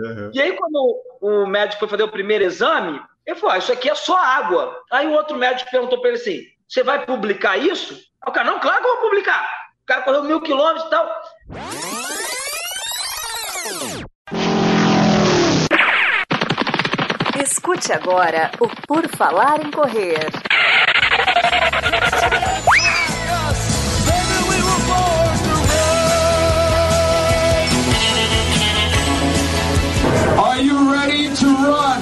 Uhum. E aí, quando o médico foi fazer o primeiro exame, ele falou: ah, Isso aqui é só água. Aí o outro médico perguntou para ele assim: Você vai publicar isso? Aí o cara: Não, claro que eu vou publicar. O cara correu mil quilômetros e tal. Escute agora o Por Falar em Correr. To run?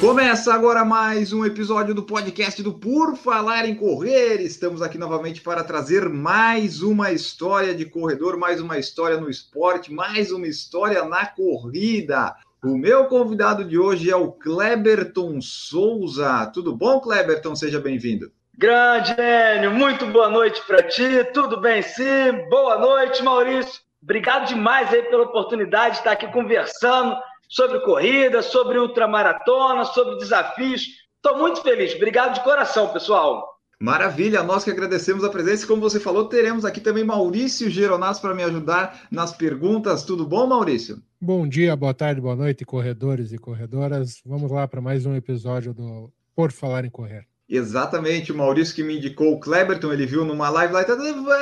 Começa agora mais um episódio do podcast do Por Falar em Correr. Estamos aqui novamente para trazer mais uma história de corredor, mais uma história no esporte, mais uma história na corrida. O meu convidado de hoje é o Kleberton Souza. Tudo bom, Kleberton? Seja bem-vindo. Grande Enio, muito boa noite para ti. Tudo bem, sim? Boa noite, Maurício. Obrigado demais aí pela oportunidade de estar aqui conversando sobre corrida, sobre ultramaratona, sobre desafios. Estou muito feliz. Obrigado de coração, pessoal. Maravilha, nós que agradecemos a presença. Como você falou, teremos aqui também Maurício Geronasso para me ajudar nas perguntas. Tudo bom, Maurício? Bom dia, boa tarde, boa noite, corredores e corredoras. Vamos lá para mais um episódio do Por Falar em Correr. Exatamente, o Maurício que me indicou o Kleberton, ele viu numa live lá, então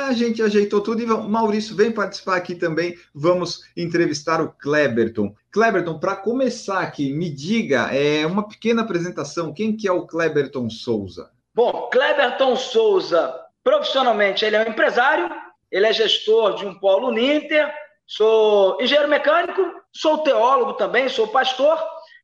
a gente ajeitou tudo e Maurício vem participar aqui também, vamos entrevistar o Kleberton. Kleberton, para começar aqui, me diga, é uma pequena apresentação, quem que é o Kleberton Souza? Bom, Kleberton Souza, profissionalmente, ele é um empresário, ele é gestor de um polo Ninter, sou engenheiro mecânico, sou teólogo também, sou pastor,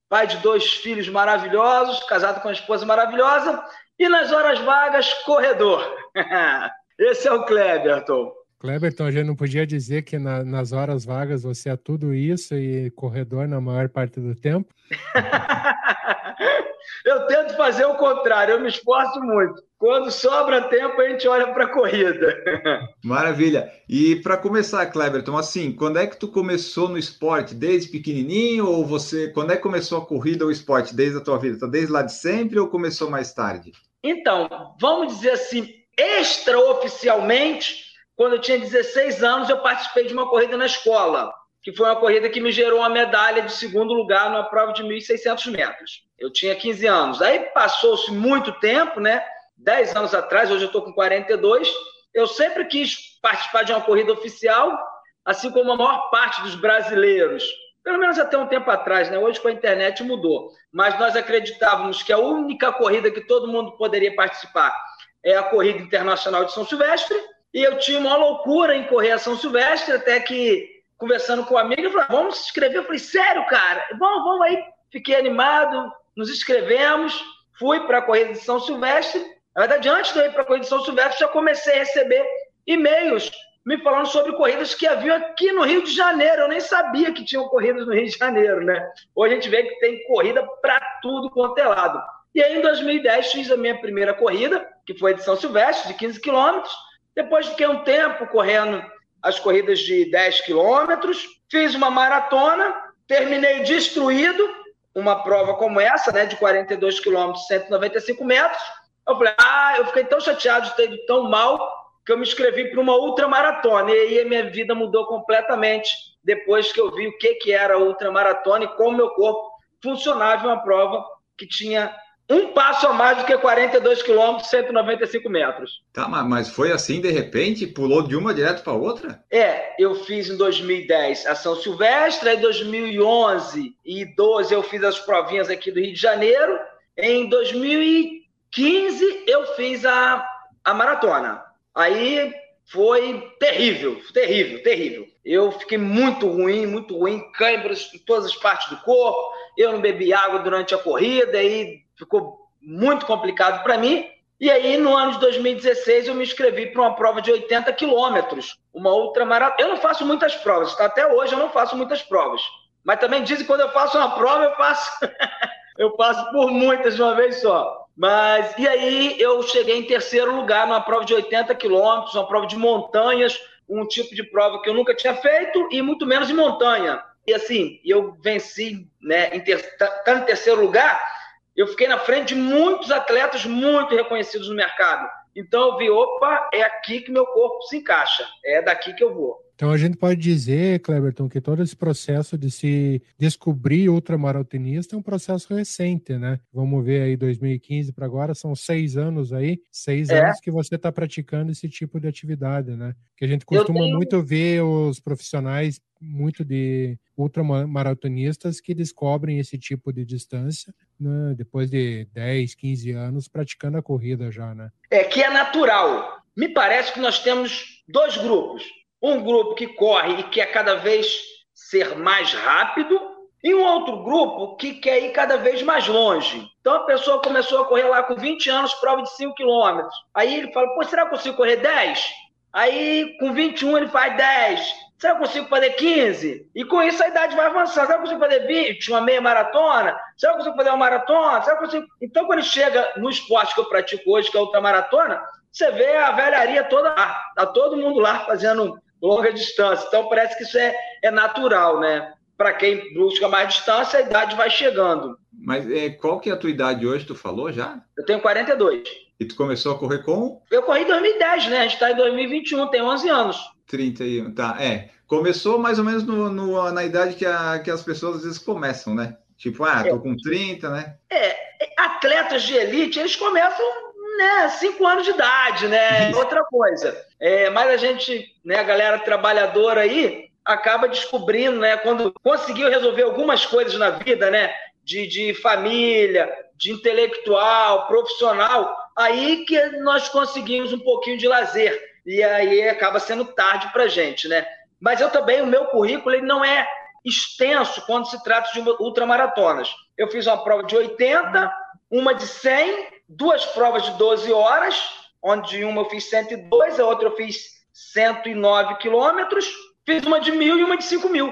pai de dois filhos maravilhosos, casado com uma esposa maravilhosa, e nas horas vagas, corredor. Esse é o Kleberton. Kleberton, a gente não podia dizer que na, nas horas vagas você é tudo isso e corredor na maior parte do tempo? eu tento fazer o contrário, eu me esforço muito. Quando sobra tempo, a gente olha para a corrida. Maravilha. E para começar, Kleberton, assim, quando é que tu começou no esporte? Desde pequenininho ou você, quando é que começou a corrida ou esporte? Desde a tua vida? Tá desde lá de sempre ou começou mais tarde? Então, vamos dizer assim, extraoficialmente, quando eu tinha 16 anos, eu participei de uma corrida na escola, que foi uma corrida que me gerou uma medalha de segundo lugar numa prova de 1.600 metros. Eu tinha 15 anos. Aí passou-se muito tempo, né? 10 anos atrás, hoje eu estou com 42. Eu sempre quis participar de uma corrida oficial, assim como a maior parte dos brasileiros. Pelo menos até um tempo atrás, né? Hoje com a internet mudou. Mas nós acreditávamos que a única corrida que todo mundo poderia participar é a corrida internacional de São Silvestre e eu tinha uma loucura em correr a São Silvestre, até que, conversando com um amigo, falei, ah, vamos se inscrever. Eu falei, sério, cara? Vamos, vamos aí. Fiquei animado, nos inscrevemos, fui para a corrida de São Silvestre. Na verdade, antes de eu ir para a corrida de São Silvestre, já comecei a receber e-mails me falando sobre corridas que haviam aqui no Rio de Janeiro. Eu nem sabia que tinham corridas no Rio de Janeiro, né? Hoje a gente vê que tem corrida para tudo quanto é lado. E aí, em 2010, fiz a minha primeira corrida, que foi de São Silvestre, de 15 quilômetros. Depois fiquei um tempo correndo as corridas de 10 quilômetros, fiz uma maratona, terminei destruído, uma prova como essa, né, de 42 quilômetros, 195 metros. Eu falei, ah, eu fiquei tão chateado de ter ido tão mal que eu me inscrevi para uma ultramaratona. E aí a minha vida mudou completamente depois que eu vi o que, que era ultramaratona e como meu corpo funcionava em uma prova que tinha um passo a mais do que 42 quilômetros, 195 metros. Tá, mas foi assim de repente? Pulou de uma direto para outra? É, eu fiz em 2010 a São Silvestre, em 2011 e 12 eu fiz as provinhas aqui do Rio de Janeiro. Em 2015 eu fiz a, a maratona. Aí foi terrível, terrível, terrível. Eu fiquei muito ruim, muito ruim, câimbras em todas as partes do corpo. Eu não bebi água durante a corrida e ficou muito complicado para mim. E aí, no ano de 2016, eu me inscrevi para uma prova de 80 quilômetros, uma outra maratona. Eu não faço muitas provas, tá? até hoje eu não faço muitas provas. Mas também dizem que quando eu faço uma prova, eu passo, eu passo por muitas de uma vez só. Mas, e aí, eu cheguei em terceiro lugar numa prova de 80 quilômetros, uma prova de montanhas, um tipo de prova que eu nunca tinha feito e muito menos em montanha. E assim, eu venci, né, em ter... tá em terceiro lugar, eu fiquei na frente de muitos atletas muito reconhecidos no mercado. Então eu vi, opa, é aqui que meu corpo se encaixa, é daqui que eu vou. Então a gente pode dizer, Cleberton, que todo esse processo de se descobrir ultramaratonista é um processo recente, né? Vamos ver aí 2015 para agora, são seis anos aí, seis é. anos que você está praticando esse tipo de atividade, né? Que a gente costuma tenho... muito ver os profissionais muito de ultramaratonistas que descobrem esse tipo de distância né? depois de 10, 15 anos praticando a corrida já, né? É que é natural. Me parece que nós temos dois grupos um grupo que corre e quer cada vez ser mais rápido, e um outro grupo que quer ir cada vez mais longe. Então a pessoa começou a correr lá com 20 anos, prova de 5 quilômetros. Aí ele fala, pô, será que eu consigo correr 10? Aí com 21 ele faz 10. Será que eu consigo fazer 15? E com isso a idade vai avançando. Será que eu consigo fazer 20, uma meia maratona? Será que eu consigo fazer uma maratona? Será que eu consigo... Então quando chega no esporte que eu pratico hoje, que é a ultramaratona, você vê a velharia toda lá. Tá todo mundo lá fazendo longa distância. Então parece que isso é, é natural, né? Para quem busca mais distância, a idade vai chegando. Mas é, qual que é a tua idade hoje, tu falou já? Eu tenho 42. E tu começou a correr com? Eu corri em 2010, né? A gente está em 2021, tem 11 anos. 31, tá. É, começou mais ou menos no, no, na idade que, a, que as pessoas às vezes começam, né? Tipo, ah, tô é. com 30, né? É, atletas de elite, eles começam né, cinco anos de idade, né? Outra coisa. É, mas a gente, né, a galera trabalhadora aí, acaba descobrindo, né, quando conseguiu resolver algumas coisas na vida, né, de, de família, de intelectual, profissional, aí que nós conseguimos um pouquinho de lazer. E aí acaba sendo tarde para gente, né? Mas eu também, o meu currículo, ele não é extenso quando se trata de ultramaratonas. Eu fiz uma prova de 80, uma de 100 duas provas de 12 horas, onde uma eu fiz 102, a outra eu fiz 109 quilômetros, fiz uma de mil e uma de 5 mil.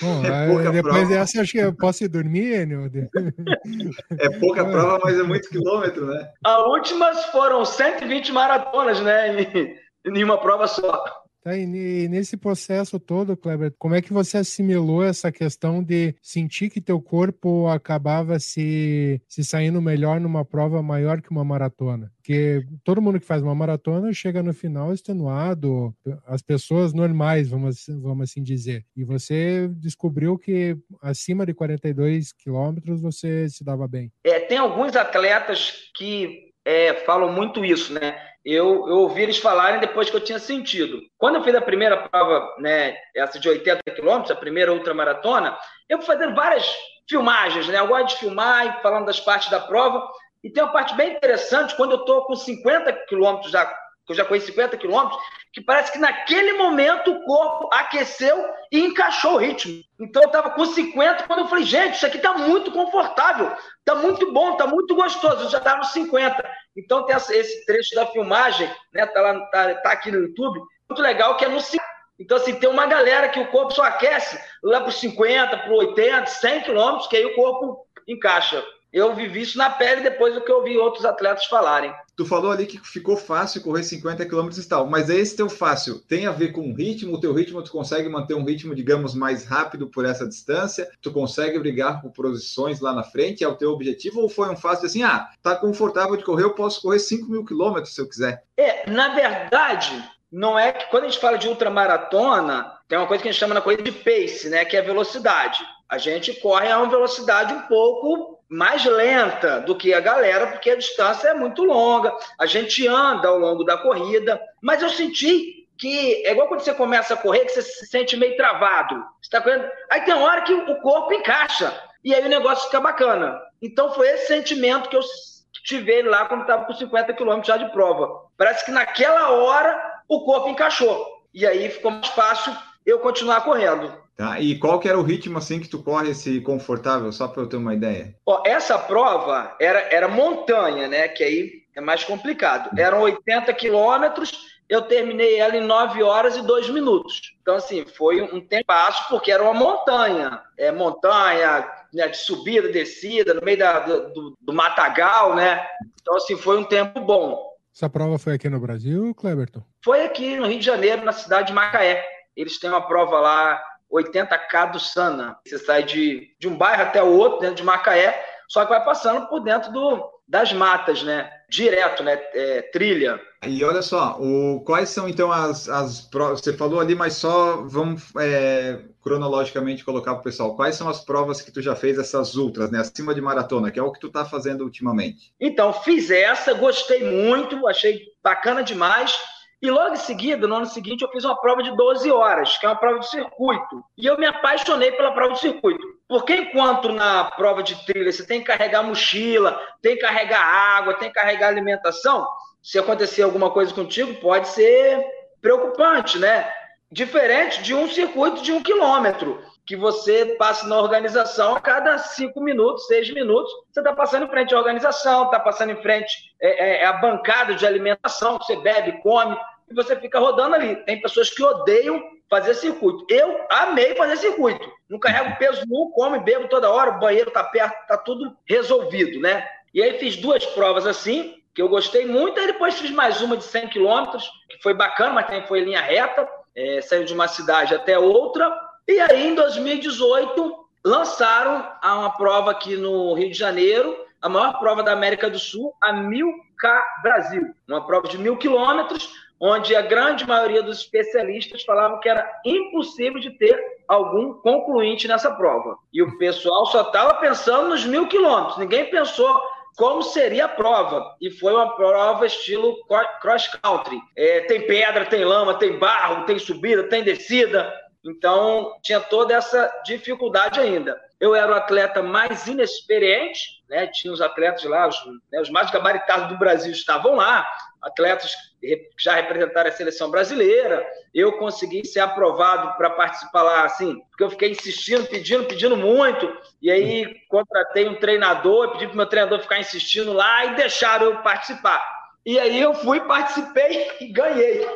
Bom, é depois prova. dessa, acho que eu posso ir dormir, Enio? É pouca prova, mas é muito quilômetro, né? As últimas foram 120 maratonas, né? Em, uma prova só. Tá, e nesse processo todo, Kleber, como é que você assimilou essa questão de sentir que teu corpo acabava se, se saindo melhor numa prova maior que uma maratona? Porque todo mundo que faz uma maratona chega no final extenuado, as pessoas normais, vamos, vamos assim dizer. E você descobriu que acima de 42 quilômetros você se dava bem. É, tem alguns atletas que é, falam muito isso, né? Eu, eu ouvi eles falarem depois que eu tinha sentido. Quando eu fiz a primeira prova, né, essa de 80 quilômetros, a primeira ultramaratona, eu fui fazendo várias filmagens, né? Eu gosto de filmar e falando das partes da prova. E tem uma parte bem interessante, quando eu estou com 50 quilômetros já, que eu já conheço 50 quilômetros, que parece que naquele momento o corpo aqueceu e encaixou o ritmo. Então eu estava com 50, quando eu falei, gente, isso aqui está muito confortável, está muito bom, está muito gostoso. Eu já estava nos 50. Então tem esse trecho da filmagem, né? Tá lá, tá, tá aqui no YouTube, muito legal que é no então, assim, tem uma galera que o corpo só aquece lá para os 50, para 80, 100 quilômetros, que aí o corpo encaixa. Eu vivi isso na pele depois do que eu ouvi outros atletas falarem. Tu falou ali que ficou fácil correr 50 km e tal, mas esse teu fácil tem a ver com o ritmo? O teu ritmo, tu consegue manter um ritmo, digamos, mais rápido por essa distância? Tu consegue brigar por posições lá na frente? É o teu objetivo? Ou foi um fácil assim, ah, tá confortável de correr, eu posso correr 5 mil quilômetros se eu quiser? É, na verdade, não é que quando a gente fala de ultramaratona, tem uma coisa que a gente chama na coisa de pace, né, que é velocidade. A gente corre a uma velocidade um pouco mais lenta do que a galera, porque a distância é muito longa. A gente anda ao longo da corrida, mas eu senti que é igual quando você começa a correr, que você se sente meio travado. Você tá correndo... Aí tem hora que o corpo encaixa, e aí o negócio fica bacana. Então foi esse sentimento que eu tive lá quando estava com 50 quilômetros já de prova. Parece que naquela hora o corpo encaixou. E aí ficou mais fácil eu continuar correndo. Tá? E qual que era o ritmo assim que tu corre esse confortável, só para eu ter uma ideia? Ó, essa prova era, era montanha, né? Que aí é mais complicado. Eram 80 quilômetros, eu terminei ela em 9 horas e 2 minutos. Então, assim, foi um tempo porque era uma montanha. É montanha, né, de subida, descida, no meio da, do, do matagal, né? Então, assim, foi um tempo bom. Essa prova foi aqui no Brasil, Cleberton? Foi aqui no Rio de Janeiro, na cidade de Macaé. Eles têm uma prova lá 80K do Sana. Você sai de, de um bairro até o outro, dentro de Macaé, só que vai passando por dentro do, das matas, né? direto, né? É, trilha. E olha só, o, quais são então as, as provas? Você falou ali, mas só vamos é, cronologicamente colocar para o pessoal. Quais são as provas que tu já fez, essas ultras, né? Acima de maratona, que é o que tu está fazendo ultimamente? Então, fiz essa, gostei muito, achei bacana demais. E logo em seguida, no ano seguinte, eu fiz uma prova de 12 horas, que é uma prova de circuito. E eu me apaixonei pela prova de circuito. Porque enquanto na prova de trilha você tem que carregar mochila, tem que carregar água, tem que carregar alimentação, se acontecer alguma coisa contigo, pode ser preocupante, né? Diferente de um circuito de um quilômetro, que você passa na organização a cada cinco minutos, seis minutos, você está passando em frente à organização, está passando em frente é, é, a bancada de alimentação, você bebe, come, e você fica rodando ali. Tem pessoas que odeiam fazer circuito. Eu amei fazer circuito. Não carrego peso nenhum, como bebo toda hora, o banheiro está perto, está tudo resolvido, né? E aí fiz duas provas assim, que eu gostei muito, aí depois fiz mais uma de 100 quilômetros, que foi bacana, mas também foi linha reta, é, saiu de uma cidade até outra, e aí, em 2018, lançaram uma prova aqui no Rio de Janeiro, a maior prova da América do Sul, a 1000K Brasil. Uma prova de mil quilômetros, onde a grande maioria dos especialistas falavam que era impossível de ter algum concluinte nessa prova. E o pessoal só estava pensando nos mil quilômetros, ninguém pensou como seria a prova. E foi uma prova estilo cross country. É, tem pedra, tem lama, tem barro, tem subida, tem descida. Então, tinha toda essa dificuldade ainda. Eu era o atleta mais inexperiente, né? tinha os atletas lá, os, né, os mais gabaritados do Brasil estavam lá, atletas que já representaram a seleção brasileira. Eu consegui ser aprovado para participar lá, assim, porque eu fiquei insistindo, pedindo, pedindo muito. E aí contratei um treinador, pedi para meu treinador ficar insistindo lá e deixaram eu participar. E aí eu fui, participei e ganhei.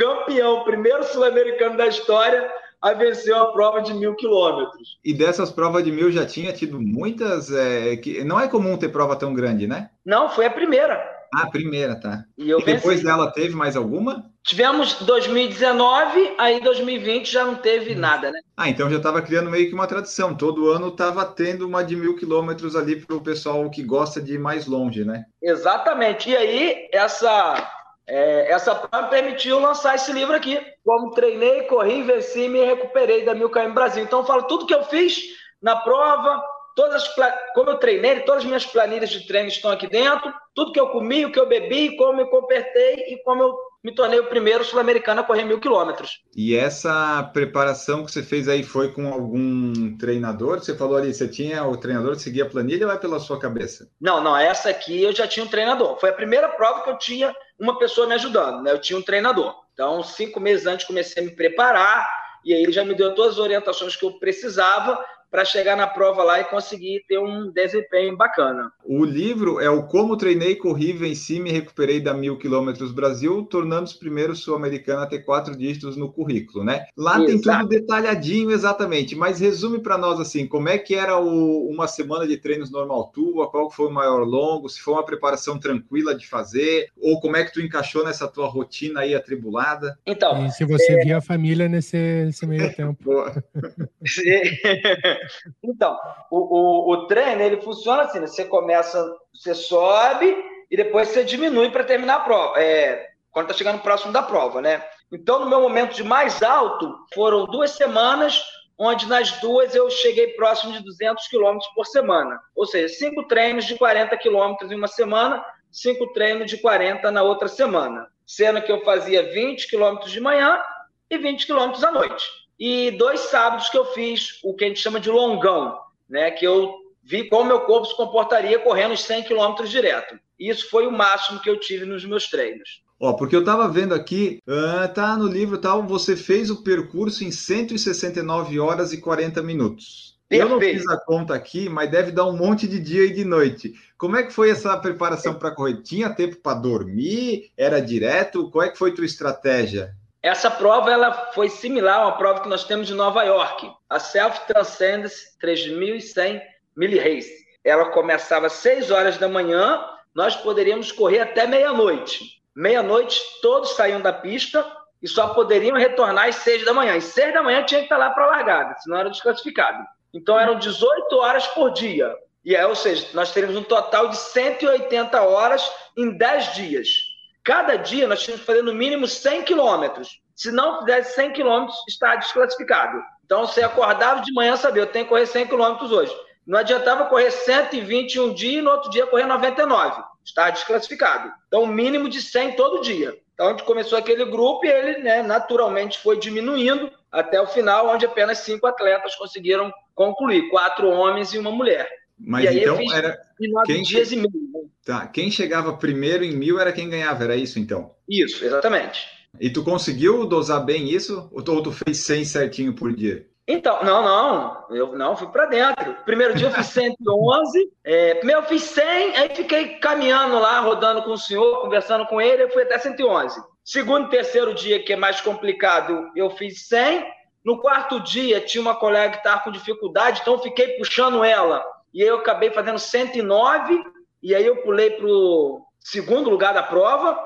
Campeão, primeiro sul-americano da história a vencer uma prova de mil quilômetros. E dessas provas de mil já tinha tido muitas. É, que não é comum ter prova tão grande, né? Não, foi a primeira. Ah, a primeira, tá. E, e depois dela teve mais alguma? Tivemos 2019, aí 2020 já não teve nada, né? Ah, então já estava criando meio que uma tradição. Todo ano estava tendo uma de mil quilômetros ali para o pessoal que gosta de ir mais longe, né? Exatamente. E aí, essa é, essa prova me permitiu lançar esse livro aqui. Como treinei, corri, venci e me recuperei da Mil KM Brasil. Então, eu falo tudo que eu fiz na prova, todas como eu treinei, todas as minhas planilhas de treino estão aqui dentro, tudo que eu comi, o que eu bebi, como eu compertei e como eu me tornei o primeiro sul-americano a correr mil quilômetros. E essa preparação que você fez aí foi com algum treinador? Você falou ali, você tinha o treinador que seguia a planilha ou é pela sua cabeça? Não, não, essa aqui eu já tinha um treinador. Foi a primeira prova que eu tinha uma pessoa me ajudando, né? Eu tinha um treinador. Então, cinco meses antes comecei a me preparar e aí ele já me deu todas as orientações que eu precisava para chegar na prova lá e conseguir ter um desempenho bacana. O livro é o Como Treinei, Corri, Venci, Me Recuperei da Mil Quilômetros Brasil, tornando os primeiros sul-americanos a ter quatro dígitos no currículo, né? Lá Exato. tem tudo detalhadinho exatamente, mas resume para nós assim, como é que era o, uma semana de treinos normal tua, qual foi o maior longo, se foi uma preparação tranquila de fazer, ou como é que tu encaixou nessa tua rotina aí atribulada? Então, e se você é... via a família nesse, nesse meio tempo. Então, o, o, o treino ele funciona assim: né? você começa, você sobe e depois você diminui para terminar a prova. É, quando está chegando próximo da prova, né? Então, no meu momento de mais alto, foram duas semanas, onde nas duas eu cheguei próximo de 200 quilômetros por semana. Ou seja, cinco treinos de 40 quilômetros em uma semana, cinco treinos de 40 na outra semana. Sendo que eu fazia 20 quilômetros de manhã e 20 quilômetros à noite e dois sábados que eu fiz o que a gente chama de longão, né? Que eu vi como meu corpo se comportaria correndo os 100 quilômetros direto. Isso foi o máximo que eu tive nos meus treinos. Ó, porque eu estava vendo aqui, uh, tá no livro tal, você fez o percurso em 169 horas e 40 minutos. Perfeito. Eu não fiz a conta aqui, mas deve dar um monte de dia e de noite. Como é que foi essa preparação para correr? Tinha tempo para dormir? Era direto? Qual é que foi tua estratégia? Essa prova ela foi similar a uma prova que nós temos de Nova York, a Self Transcendence 3100 Milli Race. Ela começava às 6 horas da manhã, nós poderíamos correr até meia-noite. Meia-noite, todos saíam da pista e só poderiam retornar às 6 da manhã. Às 6 da manhã tinha que estar lá para a largada, senão era desclassificado. Então eram 18 horas por dia. E ou seja, nós teríamos um total de 180 horas em 10 dias. Cada dia nós tínhamos que fazer no mínimo 100 quilômetros. Se não fizesse 100 quilômetros, está desclassificado. Então, você acordava de manhã, sabia, eu tenho que correr 100 quilômetros hoje. Não adiantava correr 120 um dia e no outro dia correr 99. Está desclassificado. Então, mínimo de 100 todo dia. Então, a gente começou aquele grupo e ele, né, naturalmente, foi diminuindo até o final, onde apenas cinco atletas conseguiram concluir, quatro homens e uma mulher. Mas então era quem dias e meio. né? tá, quem chegava primeiro em mil era quem ganhava, era isso então. Isso, exatamente. E tu conseguiu dosar bem isso? Ou tu, ou tu fez 100 certinho por dia? Então, não, não, eu não fui para dentro. Primeiro dia eu fiz 111, é, primeiro eu fiz 100, aí fiquei caminhando lá, rodando com o senhor, conversando com ele, eu fui até 111. Segundo e terceiro dia, que é mais complicado, eu fiz 100. No quarto dia, tinha uma colega que estava com dificuldade, então eu fiquei puxando ela. E eu acabei fazendo 109, e aí eu pulei para o segundo lugar da prova,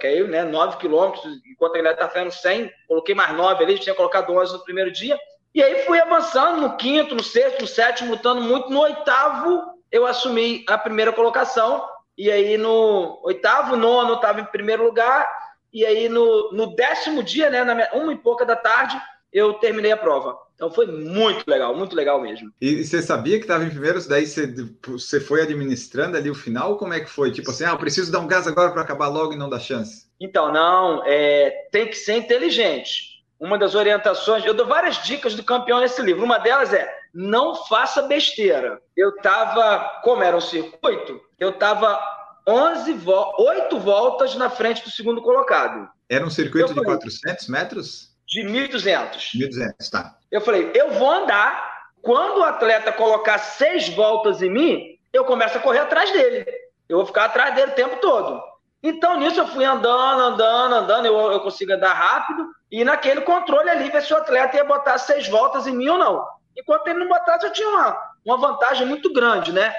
que aí, né, 9 quilômetros, enquanto a galera está fazendo 100, coloquei mais 9 ali, tinha colocado 11 no primeiro dia. E aí fui avançando no quinto, no sexto, no sétimo, lutando muito. No oitavo, eu assumi a primeira colocação. E aí no oitavo, nono, eu estava em primeiro lugar. E aí no, no décimo dia, né, na minha- uma e pouca da tarde, eu terminei a prova. Então foi muito legal, muito legal mesmo. E você sabia que estava em primeiro, daí você, você foi administrando ali o final? Como é que foi? Tipo assim, ah, eu preciso dar um gás agora para acabar logo e não dar chance. Então, não, é, tem que ser inteligente. Uma das orientações, eu dou várias dicas do campeão nesse livro. Uma delas é não faça besteira. Eu estava, como era um circuito, eu estava 11 vo 8 voltas na frente do segundo colocado, Era um circuito Eu de falei. 400 metros? de 1.200. 1.200, tá. Eu falei, eu vou andar. Quando o atleta colocar seis voltas em mim, eu começo a correr atrás dele. Eu vou ficar atrás dele o tempo todo. Então, nisso, eu fui andando, andando, andando. Eu, eu consigo andar rápido. E naquele controle ali, ver se o atleta ia botar seis voltas em mim ou não. Enquanto ele não botasse, eu tinha uma, uma vantagem muito grande, né?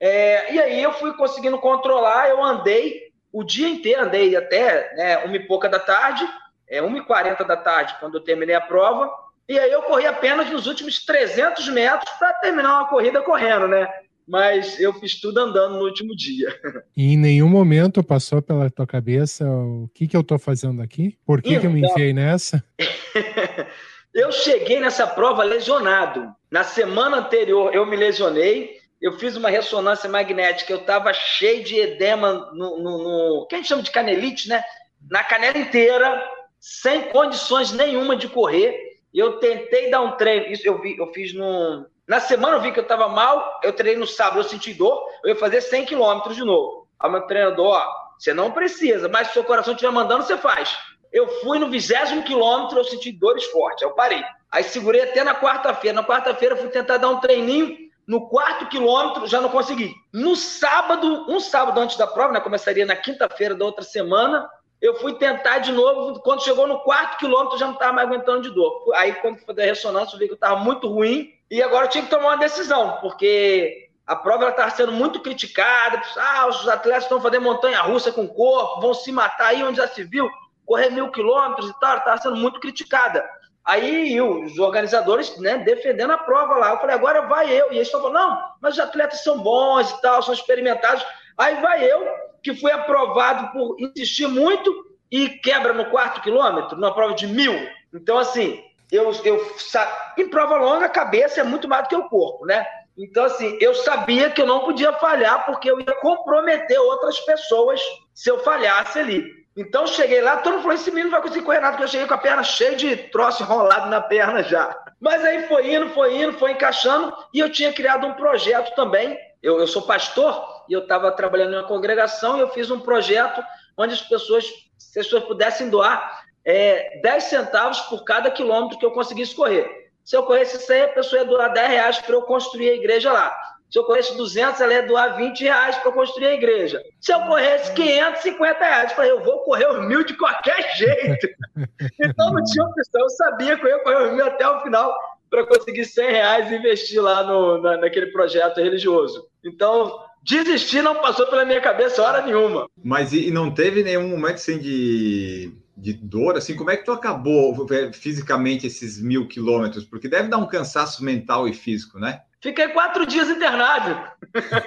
É, e aí eu fui conseguindo controlar. Eu andei o dia inteiro, andei até né, uma e pouca da tarde é 1h40 da tarde, quando eu terminei a prova, e aí eu corri apenas nos últimos 300 metros para terminar uma corrida correndo, né? Mas eu fiz tudo andando no último dia. E em nenhum momento passou pela tua cabeça o que, que eu tô fazendo aqui? Por que, que eu me Então. enfiei nessa? Eu cheguei nessa prova lesionado. Na semana anterior eu me lesionei, eu fiz uma ressonância magnética, eu estava cheio de edema no, no, no- que a gente chama de canelite, né? Na canela inteira, sem condições nenhuma de correr. Eu tentei dar um treino, isso eu, vi, eu fiz no. Na semana eu vi que eu estava mal, eu treinei no sábado, eu senti dor, eu ia fazer 100 quilômetros de novo. Aí meu treinador, ó, você não precisa, mas se seu coração estiver mandando, você faz. Eu fui no vigésimo quilômetro, eu senti dores fortes, eu parei. Aí segurei até na quarta-feira. Na quarta-feira fui tentar dar um treininho. No quarto quilômetro já não consegui. No sábado, um sábado antes da prova, né, começaria na quinta-feira da outra semana, eu fui tentar de novo. Quando chegou no quarto quilômetro, eu já não estava mais aguentando de dor. Aí, quando fazer a ressonância, eu vi que eu estava muito ruim. E agora eu tinha que tomar uma decisão, porque a prova estava sendo muito criticada. Ah, os atletas estão fazendo montanha-russa com o corpo, vão se matar aí onde já se viu, correr mil quilômetros e tal. Estava sendo muito criticada. Aí os organizadores né, defendendo a prova lá. Eu falei, agora vai eu. E eles estão falando, não, mas os atletas são bons e tal, são experimentados. Aí vai eu, que fui aprovado por insistir muito e quebra no quarto quilômetro, numa prova de mil. Então, assim, eu, eu em prova longa, a cabeça é muito mais do que o corpo, né? Então, assim, eu sabia que eu não podia falhar, porque eu ia comprometer outras pessoas se eu falhasse ali. Então, cheguei lá, todo mundo falou: esse menino vai conseguir correr nada, porque eu cheguei com a perna cheia de troço enrolado na perna já. Mas aí foi indo, foi indo, foi encaixando, e eu tinha criado um projeto também. Eu, eu sou pastor, e eu estava trabalhando em uma congregação, e eu fiz um projeto onde as pessoas, se as pessoas pudessem doar é, 10 centavos por cada quilômetro que eu conseguisse correr. Se eu corresse 100, a pessoa ia doar 10 reais para eu construir a igreja lá. Se eu corresse 200, ela ia doar 20 reais para construir a igreja. Se eu corresse 550 reais, eu falei, eu vou correr os mil de qualquer jeito. então não tinha opção, eu sabia que eu ia correr os mil até o final para conseguir 100 reais e investir lá no, na, naquele projeto religioso. Então, desistir não passou pela minha cabeça hora nenhuma. Mas e, e não teve nenhum momento assim de, de dor? Assim, como é que tu acabou é, fisicamente esses mil quilômetros? Porque deve dar um cansaço mental e físico, né? Fiquei quatro dias internado. Tá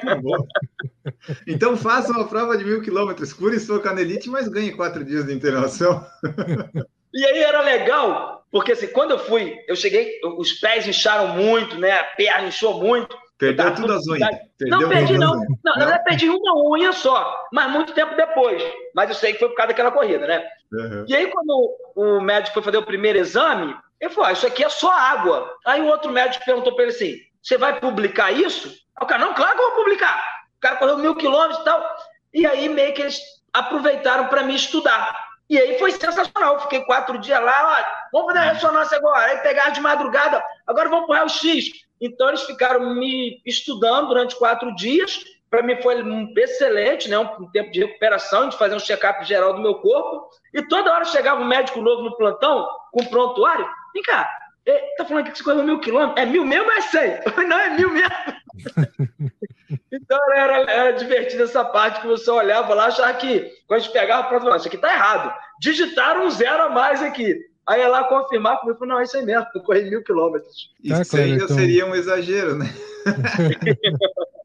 então faça uma prova de mil quilômetros, cure sua canelite, mas ganhe quatro dias de internação. E aí era legal, porque assim, quando eu fui, eu cheguei, os pés incharam muito, né? A perna inchou muito. Perdeu tudo as unhas. Perdeu não perdi, não. Não, na verdade, perdi uma unha só, mas muito tempo depois. Mas eu sei que foi por causa daquela corrida, né? Uhum. E aí, quando o médico foi fazer o primeiro exame, ele falou: ah, Isso aqui é só água. Aí o outro médico perguntou para ele assim: Você vai publicar isso? Aí o cara, não, claro que eu vou publicar. O cara correu mil quilômetros e tal. E aí, meio que eles aproveitaram para me estudar. E aí foi sensacional. Fiquei quatro dias lá, ó, vamos fazer a ressonância agora. Aí pegaram de madrugada, agora vamos para o X. Então eles ficaram me estudando durante quatro dias. Para mim foi excelente, né? Um tempo de recuperação, de fazer um check-up geral do meu corpo. E toda hora chegava um médico novo no plantão, com prontuário. Vem cá, tá falando que você correu mil quilômetros? É mil mesmo ou é cem? Não, é mil mesmo. então era, era divertido essa parte que você olhava lá, achava que quando a gente pegava a prova, isso aqui tá errado. Digitaram um zero a mais aqui. Aí ia lá confirmar comigo, não, é isso aí mesmo, eu corri mil quilômetros. Isso aí já seria um exagero, né?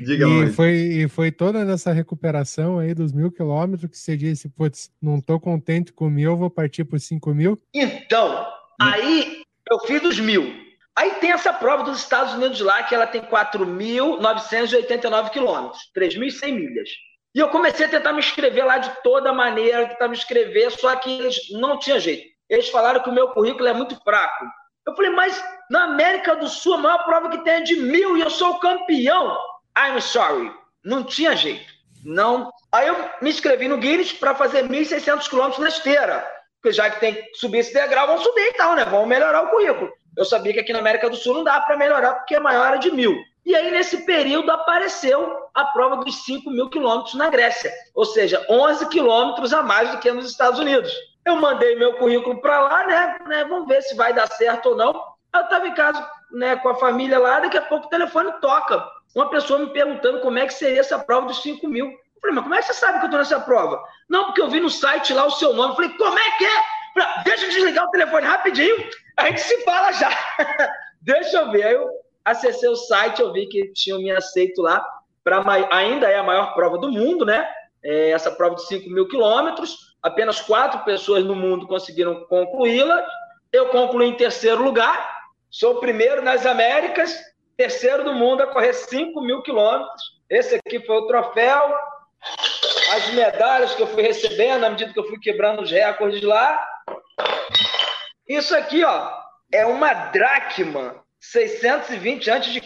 Diga, e foi, e foi toda nessa recuperação aí dos mil quilômetros que você disse, putz, não tô contente com mil, vou partir por cinco mil? Então, aí eu fiz os mil. Aí tem essa prova dos Estados Unidos lá, que ela tem 4.989 quilômetros, 3.100 milhas. E eu comecei a tentar me inscrever lá de toda maneira, tentar me inscrever, só que eles não tinha jeito. Eles falaram que o meu currículo é muito fraco. Eu falei, mas na América do Sul, a maior prova que tem é de mil e eu sou o campeão. I'm sorry. Não tinha jeito. Não. Aí eu me inscrevi no Guinness para fazer 1.600 quilômetros na esteira. Porque já que tem que subir esse degrau, vamos subir então, né? Vamos melhorar o currículo. Eu sabia que aqui na América do Sul não dá para melhorar porque a maior de mil. E aí, nesse período, apareceu a prova dos 5 mil quilômetros na Grécia, ou seja, 11 quilômetros a mais do que nos Estados Unidos. Eu mandei meu currículo para lá, né, né? Vamos ver se vai dar certo ou não. Eu estava em casa né, com a família lá, daqui a pouco o telefone toca. Uma pessoa me perguntando como é que seria essa prova dos 5 mil. Eu falei, mas como é que você sabe que eu estou nessa prova? Não, porque eu vi no site lá o seu nome. Eu falei, como é que é? Deixa eu desligar o telefone rapidinho, a gente se fala já. Deixa eu ver. Aí eu acessei o site, eu vi que tinham me aceito lá. Pra, ainda é a maior prova do mundo, né? É essa prova de 5 mil quilômetros. Apenas quatro pessoas no mundo conseguiram concluí-la. Eu concluí em terceiro lugar. Sou o primeiro nas Américas, terceiro do mundo a correr 5 mil quilômetros. Esse aqui foi o troféu. As medalhas que eu fui recebendo à medida que eu fui quebrando os recordes lá. Isso aqui, ó, é uma dracma 620 a.C.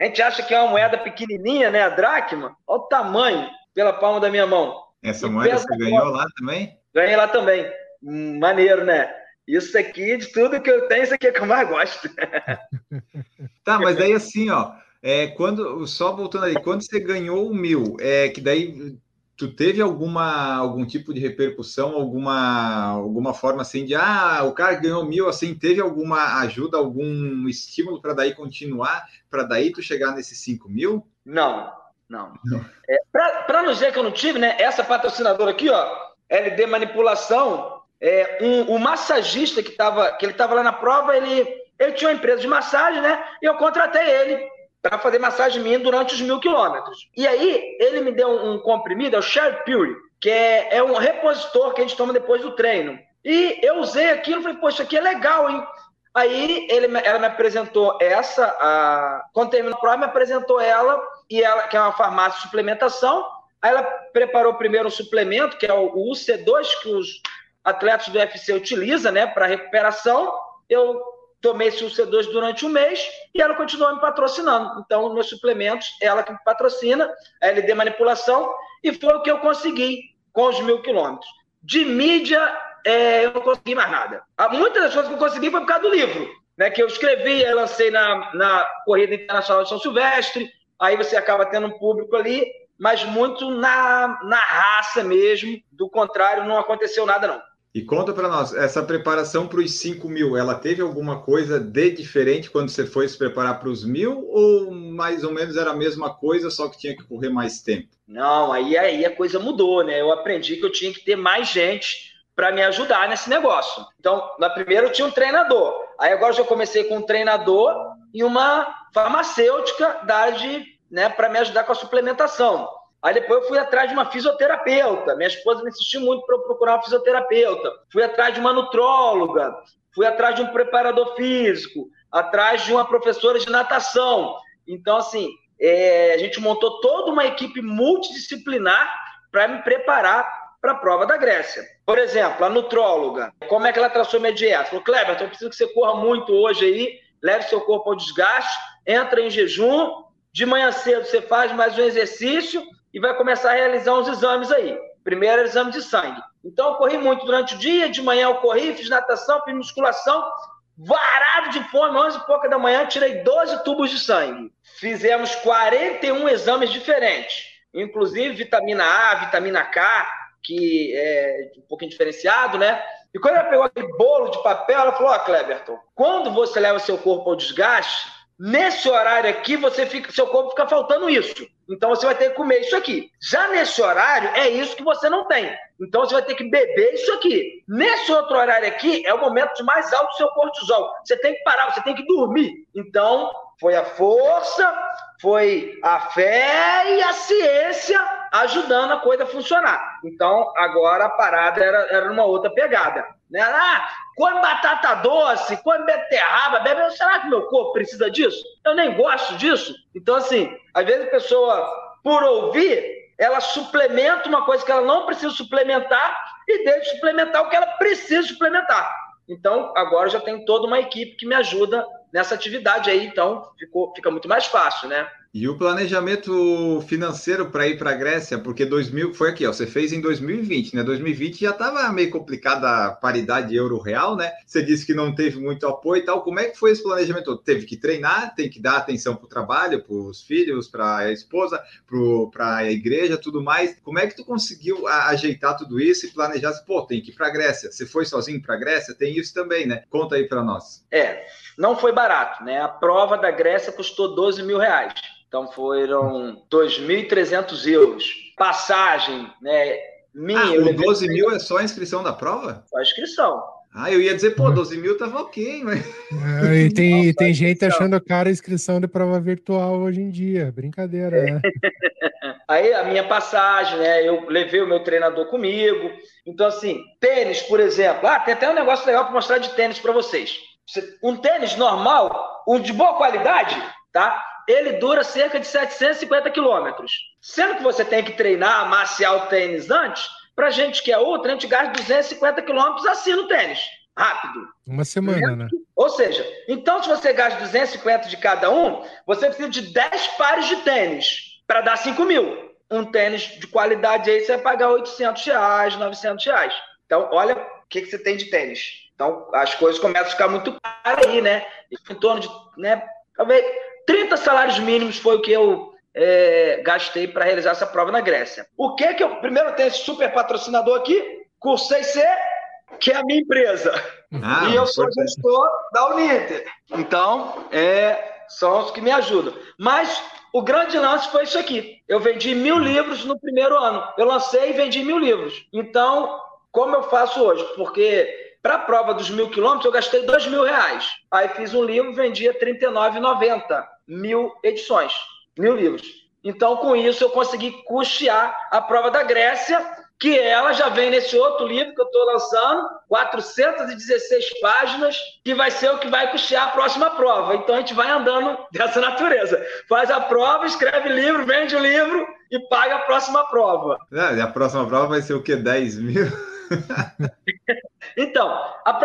A gente acha que é uma moeda pequenininha, né? A dracma. Olha o tamanho pela palma da minha mão. Essa moeda você ganhou lá também? Ganhei lá também. Hum, maneiro, né? Isso aqui, de tudo que eu tenho, isso aqui é que eu mais gosto. tá, mas daí assim, ó, é, quando, só voltando aí, quando você ganhou o mil, é que daí tu teve alguma algum tipo de repercussão, alguma alguma forma assim de ah, o cara ganhou mil, assim, teve alguma ajuda, algum estímulo para daí continuar, para daí tu chegar nesses cinco mil? Não, não. não. É, para não dizer que eu não tive, né? Essa patrocinadora aqui, ó, LD Manipulação, é, um, massagista que tava, que ele estava lá na prova, ele, ele tinha uma empresa de massagem, né? E eu contratei ele para fazer massagem minha durante os mil quilômetros. E aí, ele me deu um, comprimido, é o Share Pure, que é, é um repositor que a gente toma depois do treino. E eu usei aquilo e falei, poxa, isso aqui é legal, hein? Aí ele, ela me apresentou essa, a, quando terminou a prova, me apresentou ela, e ela, que é uma farmácia de suplementação. Aí ela preparou primeiro um suplemento, que é o, o UC2, que os atletas do UFC utilizam né, para recuperação. Eu tomei esse UC2 durante um mês e ela continuou me patrocinando. Então, meus suplementos, ela que me patrocina, a LD Manipulação, e foi o que eu consegui com os mil quilômetros. De mídia, é, eu não consegui mais nada. Muitas das coisas que eu consegui foi por causa do livro, né, que eu escrevi, eu lancei na, na Corrida Internacional de São Silvestre, aí você acaba tendo um público ali, mas muito na, na raça mesmo, do contrário, não aconteceu nada não. E conta para nós, essa preparação para os 5 mil, ela teve alguma coisa de diferente quando você foi se preparar para os mil? Ou mais ou menos era a mesma coisa, só que tinha que correr mais tempo? Não, aí, aí a coisa mudou, né? Eu aprendi que eu tinha que ter mais gente para me ajudar nesse negócio. Então, na primeira eu tinha um treinador. Aí agora eu já comecei com um treinador e uma farmacêutica da área de, né, para me ajudar com a suplementação. Aí depois eu fui atrás de uma fisioterapeuta. Minha esposa me insistiu muito para eu procurar uma fisioterapeuta. Fui atrás de uma nutróloga. Fui atrás de um preparador físico. Atrás de uma professora de natação. Então, assim, é, a gente montou toda uma equipe multidisciplinar para me preparar para a prova da Grécia. Por exemplo, a nutróloga, como é que ela traçou minha dieta? Falou, Kleber, eu preciso que você corra muito hoje aí, leve seu corpo ao desgaste, entra em jejum, de manhã cedo você faz mais um exercício e vai começar a realizar uns exames aí. Primeiro exame de sangue. Então eu corri muito durante o dia, de manhã eu corri, fiz natação, fiz musculação, varado de fome, 11 e pouca da manhã, tirei 12 tubos de sangue. Fizemos 41 exames diferentes, inclusive vitamina A, vitamina K, que é um pouquinho diferenciado, né? E quando ela pegou aquele bolo de papel, ela falou: Ó, oh, Kleberton, quando você leva seu corpo ao desgaste, Nesse horário aqui, você fica, seu corpo fica faltando isso. Então você vai ter que comer isso aqui. Já nesse horário, é isso que você não tem. Então você vai ter que beber isso aqui. Nesse outro horário aqui, é o momento de mais alto do seu cortisol. Você tem que parar, você tem que dormir. Então, foi a força, foi a fé e a ciência ajudando a coisa a funcionar. Então, agora a parada era, era uma outra pegada. Né? Ah, come batata doce, come beterraba, bebe. Será que meu corpo precisa disso? Eu nem gosto disso. Então, assim, às vezes a pessoa, por ouvir, ela suplementa uma coisa que ela não precisa suplementar e deixa de suplementar o que ela precisa suplementar. Então, agora já tem toda uma equipe que me ajuda nessa atividade aí, então ficou, fica muito mais fácil, né? E o planejamento financeiro para ir para a Grécia, porque 2000 foi aqui, ó, você fez em 2020, né? 2020 já estava meio complicada a paridade euro-real, né? Você disse que não teve muito apoio e tal. Como é que foi esse planejamento? Teve que treinar, tem que dar atenção para o trabalho, para os filhos, para a esposa, para a igreja, tudo mais. Como é que tu conseguiu ajeitar tudo isso e planejar? Pô, tem que ir para a Grécia. Você foi sozinho para a Grécia? Tem isso também, né? Conta aí para nós. É, não foi barato, né? A prova da Grécia custou 12 mil reais. Então foram 2.300 euros. Passagem, né? Minha. Ah, o 12 mil é só a inscrição da prova? Só a inscrição. Ah, eu ia dizer, pô, 12 mil tava ok, mas. É, e tem, Nossa, tem gente achando cara a inscrição de prova virtual hoje em dia. Brincadeira, né? Aí a minha passagem, né? Eu levei o meu treinador comigo. Então, assim, tênis, por exemplo. Ah, tem até um negócio legal para mostrar de tênis para vocês. Um tênis normal, um de boa qualidade, tá? Ele dura cerca de 750 quilômetros. Sendo que você tem que treinar, amaciar o tênis antes, para gente que é outra, a gente gasta 250 quilômetros assim no tênis. Rápido. Uma semana, né? Ou seja, então se você gasta 250 de cada um, você precisa de 10 pares de tênis para dar 5 mil. Um tênis de qualidade aí você vai pagar 800 reais, 900 reais. Então, olha o que, que você tem de tênis. Então, as coisas começam a ficar muito caras aí, né? Em torno de, né, talvez 30 salários mínimos foi o que eu é, gastei para realizar essa prova na Grécia. O que que eu. Primeiro tem esse super patrocinador aqui, Cursei C, que é a minha empresa. Ah, e eu sou gestor da Uninter. Então, é, são os que me ajudam. Mas o grande lance foi isso aqui. Eu vendi mil livros no primeiro ano. Eu lancei e vendi mil livros. Então, como eu faço hoje? Porque para a prova dos mil quilômetros, eu gastei dois mil reais. Aí fiz um livro, vendia R$39,90. Mil edições, mil livros. Então, com isso, eu consegui custear a prova da Grécia, que ela já vem nesse outro livro que eu estou lançando, 416 páginas, que vai ser o que vai custear a próxima prova. Então, a gente vai andando dessa natureza. Faz a prova, escreve livro, vende o livro e paga a próxima prova. É, a próxima prova vai ser o quê? 10 mil?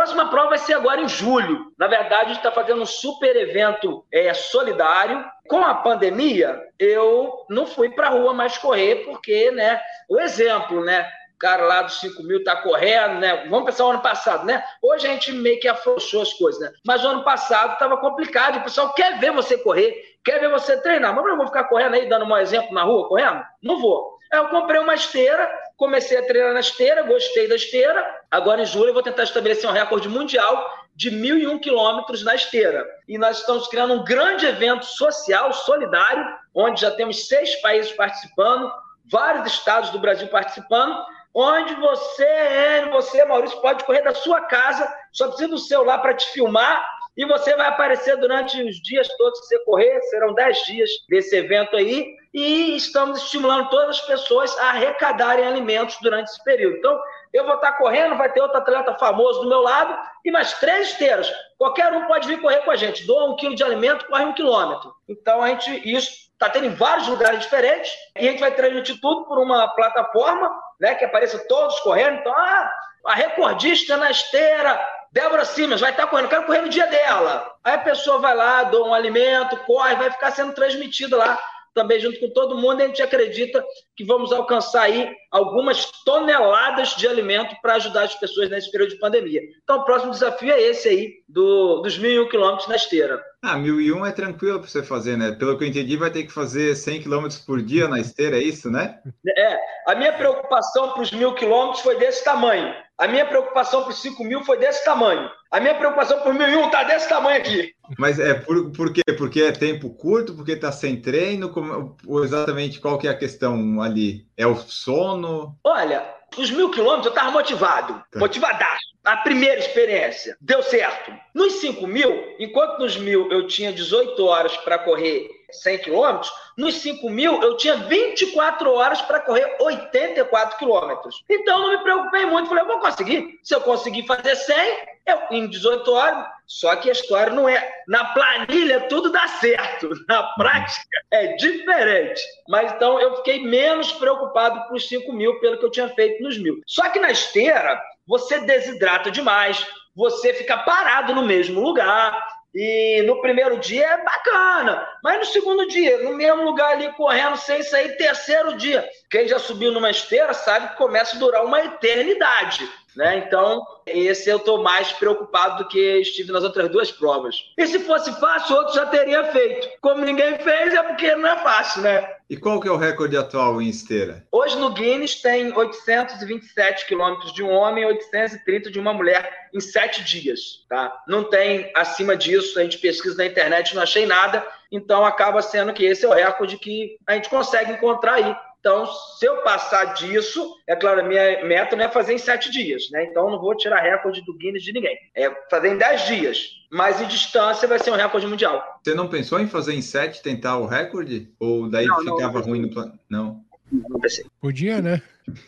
próxima prova vai ser agora em julho. Na verdade, a gente está fazendo um super evento é, solidário. Com a pandemia, eu não fui para a rua mais correr, porque, né, o exemplo, né? Cara lá dos 5 mil tá correndo, né? Vamos pensar o ano passado, né? Hoje a gente meio que afrouxou as coisas, né? Mas o ano passado estava complicado. O pessoal quer ver você correr, quer ver você treinar. Mas eu vou ficar correndo aí, dando um exemplo na rua, correndo? Não vou. Aí eu comprei uma esteira, comecei a treinar na esteira, gostei da esteira. Agora em julho eu vou tentar estabelecer um recorde mundial de 1.001 quilômetros na esteira. E nós estamos criando um grande evento social, solidário, onde já temos seis países participando, vários estados do Brasil participando, onde você, você, Maurício, pode correr da sua casa, só precisa do celular para te filmar E você vai aparecer durante os dias todos que você correr, serão 10 dias desse evento aí, e estamos estimulando todas as pessoas a arrecadarem alimentos durante esse período. Então, eu vou estar correndo, vai ter outro atleta famoso do meu lado e mais três esteiras. Qualquer um pode vir correr com a gente. Doa um quilo de alimento, corre um quilômetro. Então, a gente, isso está tendo em vários lugares diferentes e a gente vai transmitir tudo por uma plataforma, né, que apareça todos correndo. Então, ah, a recordista na esteira, Débora Simas, vai estar correndo, quero correr no dia dela. Aí a pessoa vai lá, doa um alimento, corre, vai ficar sendo transmitido lá também junto com todo mundo, a gente acredita que vamos alcançar aí algumas toneladas de alimento para ajudar as pessoas nesse período de pandemia. Então, o próximo desafio é esse aí, do, dos mil e um quilômetros na esteira. Ah, mil e um é tranquilo para você fazer, né? Pelo que eu entendi, vai ter que fazer 100 quilômetros por dia na esteira, é isso, né? É, a minha preocupação para os mil quilômetros foi desse tamanho. A minha preocupação para os 5 mil foi desse tamanho. A minha preocupação por 1.001 está desse tamanho aqui. Mas é por, por quê? Porque é tempo curto, porque está sem treino? Como, exatamente qual que é a questão ali? É o sono? Olha, os mil quilômetros eu estava motivado, tá. motivadaço. A primeira experiência deu certo. Nos 5 mil, enquanto nos mil eu tinha 18 horas para correr 100 quilômetros, nos 5 mil eu tinha 24 horas para correr 84 quilômetros. Então não me preocupei muito, falei, eu vou conseguir. Se eu conseguir fazer 100, eu, em 18 horas, só que a história não é. Na planilha tudo dá certo, na prática é diferente. Mas então eu fiquei menos preocupado com os 5 mil pelo que eu tinha feito nos mil. Só que na esteira, você desidrata demais, você fica parado no mesmo lugar. E no primeiro dia é bacana, mas no segundo dia, no mesmo lugar ali correndo sem sair, terceiro dia. Quem já subiu numa esteira sabe que começa a durar uma eternidade. Né? Então, esse eu estou mais preocupado do que estive nas outras duas provas. E se fosse fácil, outro já teria feito. Como ninguém fez, é porque não é fácil, né? E qual que é o recorde atual em esteira? Hoje no Guinness tem 827 quilômetros de um homem e 830 de uma mulher em sete dias, tá? Não tem acima disso, a gente pesquisa na internet, não achei nada, então acaba sendo que esse é o recorde que a gente consegue encontrar aí então, se eu passar disso, é claro, a minha meta não é fazer em sete dias, né? Então, não vou tirar recorde do Guinness de ninguém. É fazer em dez dias. Mas em distância vai ser um recorde mundial. Você não pensou em fazer em sete, tentar o recorde? Ou daí não, ficava não, ruim no plano? Não. Não pensei. Podia, né?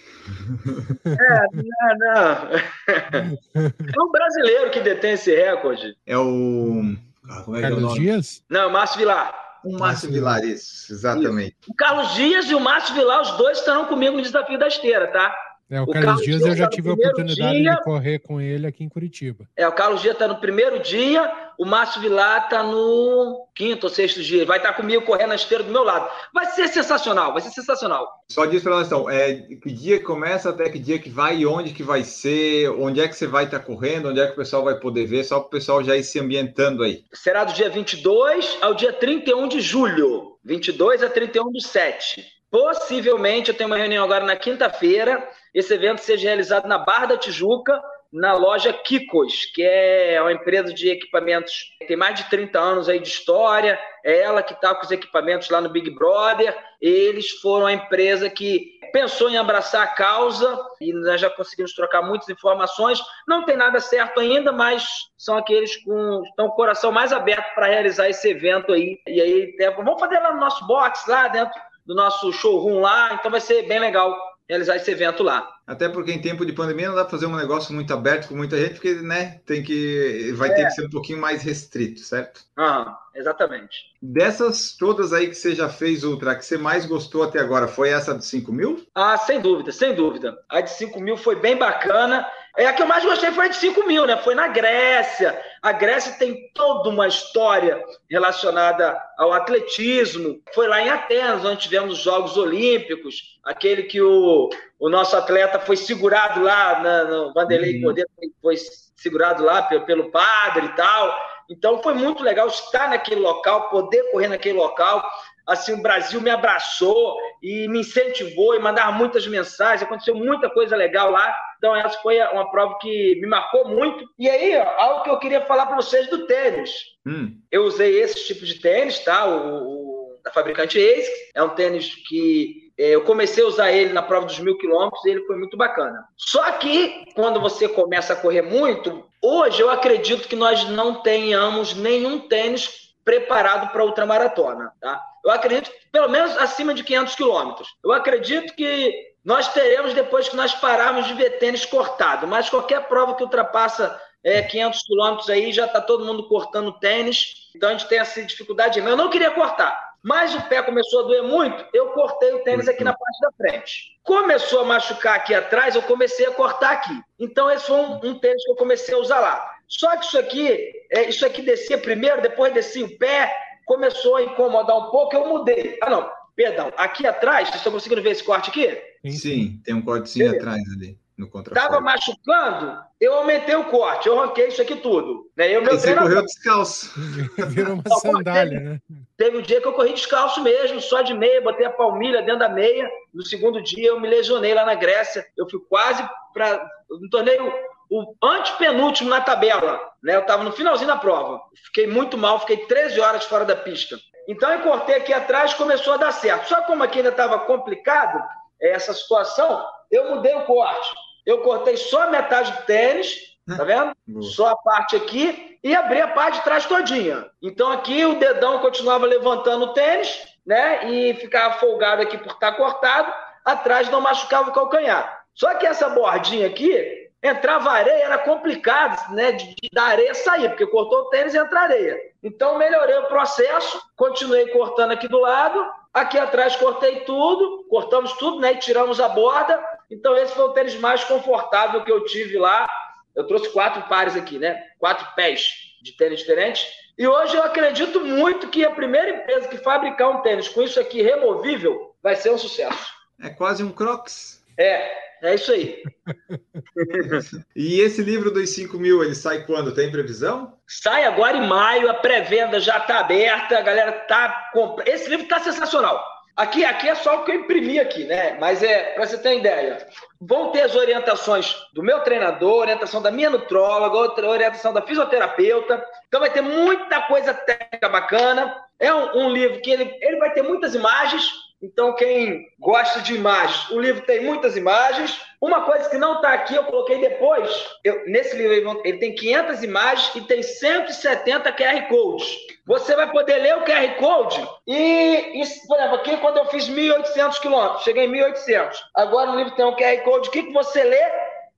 É, não, não. É um brasileiro que detém esse recorde. É o. Ah, como é Carlos que é o nome? Dias? Não, Márcio Vilar. O Márcio Vilar, isso, exatamente. Isso. O Carlos Dias e o Márcio Vilar, os dois estarão comigo no desafio da esteira, tá? É, o, o Carlos, Carlos Dias eu já tá tive a oportunidade dia, de correr com ele aqui em Curitiba. É, o Carlos Dias está no primeiro dia, o Márcio Vilar está no quinto ou sexto dia. Vai estar tá comigo correndo na esteira do meu lado. Vai ser sensacional, vai ser sensacional. Só diz para nós então, é, que dia começa até que dia que vai e onde que vai ser, onde é que você vai estar tá correndo, onde é que o pessoal vai poder ver, só para o pessoal já ir se ambientando aí. Será do dia 22 ao dia 31 de julho. 22 a 31 do 7. Possivelmente eu tenho uma reunião agora na quinta-feira esse evento seja realizado na Barra da Tijuca, na loja Kikos, que é uma empresa de equipamentos tem mais de 30 anos aí de história, é ela que está com os equipamentos lá no Big Brother, eles foram a empresa que pensou em abraçar a causa e nós já conseguimos trocar muitas informações. Não tem nada certo ainda, mas são aqueles com estão com o coração mais aberto para realizar esse evento aí. E aí, vamos fazer lá no nosso box, lá dentro do nosso showroom lá, então vai ser bem legal realizar esse evento lá. Até porque em tempo de pandemia não dá para fazer um negócio muito aberto com muita gente, porque né, tem que vai é. ter que ser um pouquinho mais restrito, certo? Ah, exatamente. Dessas todas aí que você já fez, Ultra, que você mais gostou até agora, foi essa de 5 mil? Ah, sem dúvida, sem dúvida. A de 5 mil foi bem bacana. É a que eu mais gostei foi a de 5 mil, né? Foi na Grécia. A Grécia tem toda uma história relacionada ao atletismo. Foi lá em Atenas, onde tivemos os Jogos Olímpicos, aquele que o, o nosso atleta foi segurado lá na, no Vanderlei uhum. Cordeiro, foi segurado lá pelo, pelo padre e tal. Então foi muito legal estar naquele local, poder correr naquele local assim, o Brasil me abraçou e me incentivou e mandava muitas mensagens, aconteceu muita coisa legal lá. Então, essa foi uma prova que me marcou muito. E aí, ó, algo que eu queria falar para vocês do tênis. Hum. Eu usei esse tipo de tênis, tá? O, o da fabricante ASICS. É um tênis que é, eu comecei a usar ele na prova dos mil quilômetros e ele foi muito bacana. Só que, quando você começa a correr muito, Hoje eu acredito que nós não tenhamos nenhum tênis preparado para ultramaratona, tá? Eu acredito pelo menos acima de 500 quilômetros. Eu acredito que nós teremos depois que nós pararmos de ver tênis cortado, mas qualquer prova que ultrapassa é, 500 quilômetros aí já está todo mundo cortando tênis, então a gente tem essa dificuldade. Eu não queria cortar, mas o pé começou a doer muito, eu cortei o tênis aqui na parte da frente. Começou a machucar aqui atrás, eu comecei a cortar aqui. Então esse foi um, um tênis que eu comecei a usar lá. Só que isso aqui, é, isso aqui descia primeiro, depois descia o pé, começou a incomodar um pouco, eu mudei. Ah, não, perdão. Aqui atrás, vocês estão conseguindo ver esse corte aqui? Sim, tem um cortezinho Beleza. atrás ali. No Tava machucando, eu aumentei o corte, eu ranquei isso aqui tudo. Né? Eu, meu você treinador... correu descalço. Virou uma sandália, teve, né? Teve um dia que eu corri descalço mesmo, só de meia, botei a palmilha dentro da meia. No segundo dia eu me lesionei lá na Grécia. Eu fui quase para. No torneio o antepenúltimo na tabela, né? Eu estava no finalzinho da prova. Fiquei muito mal, fiquei 13 horas fora da pista. Então eu cortei aqui atrás, começou a dar certo. Só como aqui ainda estava complicado é, essa situação, eu mudei o corte. Eu cortei só a metade do tênis, tá vendo? Só a parte aqui e abri a parte de trás todinha. Então aqui o dedão continuava levantando o tênis, né? E ficava folgado aqui por estar cortado. Atrás não machucava o calcanhar. Só que essa bordinha aqui, Entrava areia era complicado, né? De, de, da areia sair, porque cortou o tênis e entra areia. Então melhorei o processo, continuei cortando aqui do lado, aqui atrás cortei tudo, cortamos tudo, né? E tiramos a borda. Então esse foi o tênis mais confortável que eu tive lá. Eu trouxe quatro pares aqui, né? Quatro pés de tênis diferentes. E hoje eu acredito muito que a primeira empresa que fabricar um tênis com isso aqui removível vai ser um sucesso. É quase um Crocs. É, é isso aí. e esse livro dos 5 mil, ele sai quando? Tem previsão? Sai agora em maio, a pré-venda já está aberta, a galera tá comprando. Esse livro está sensacional. Aqui, aqui é só o que eu imprimi aqui, né? Mas é, para você ter ideia, vão ter as orientações do meu treinador, orientação da minha nutróloga, orientação da fisioterapeuta. Então vai ter muita coisa técnica bacana. É um, um livro que ele, ele vai ter muitas imagens, então, quem gosta de imagens, o livro tem muitas imagens. Uma coisa que não está aqui, eu coloquei depois. Eu, nesse livro, ele tem 500 imagens e tem 170 QR Codes. Você vai poder ler o QR Code e, e por exemplo, aqui quando eu fiz 1.800 quilômetros, cheguei em 1.800. Agora no livro tem um QR Code, o que, que você lê?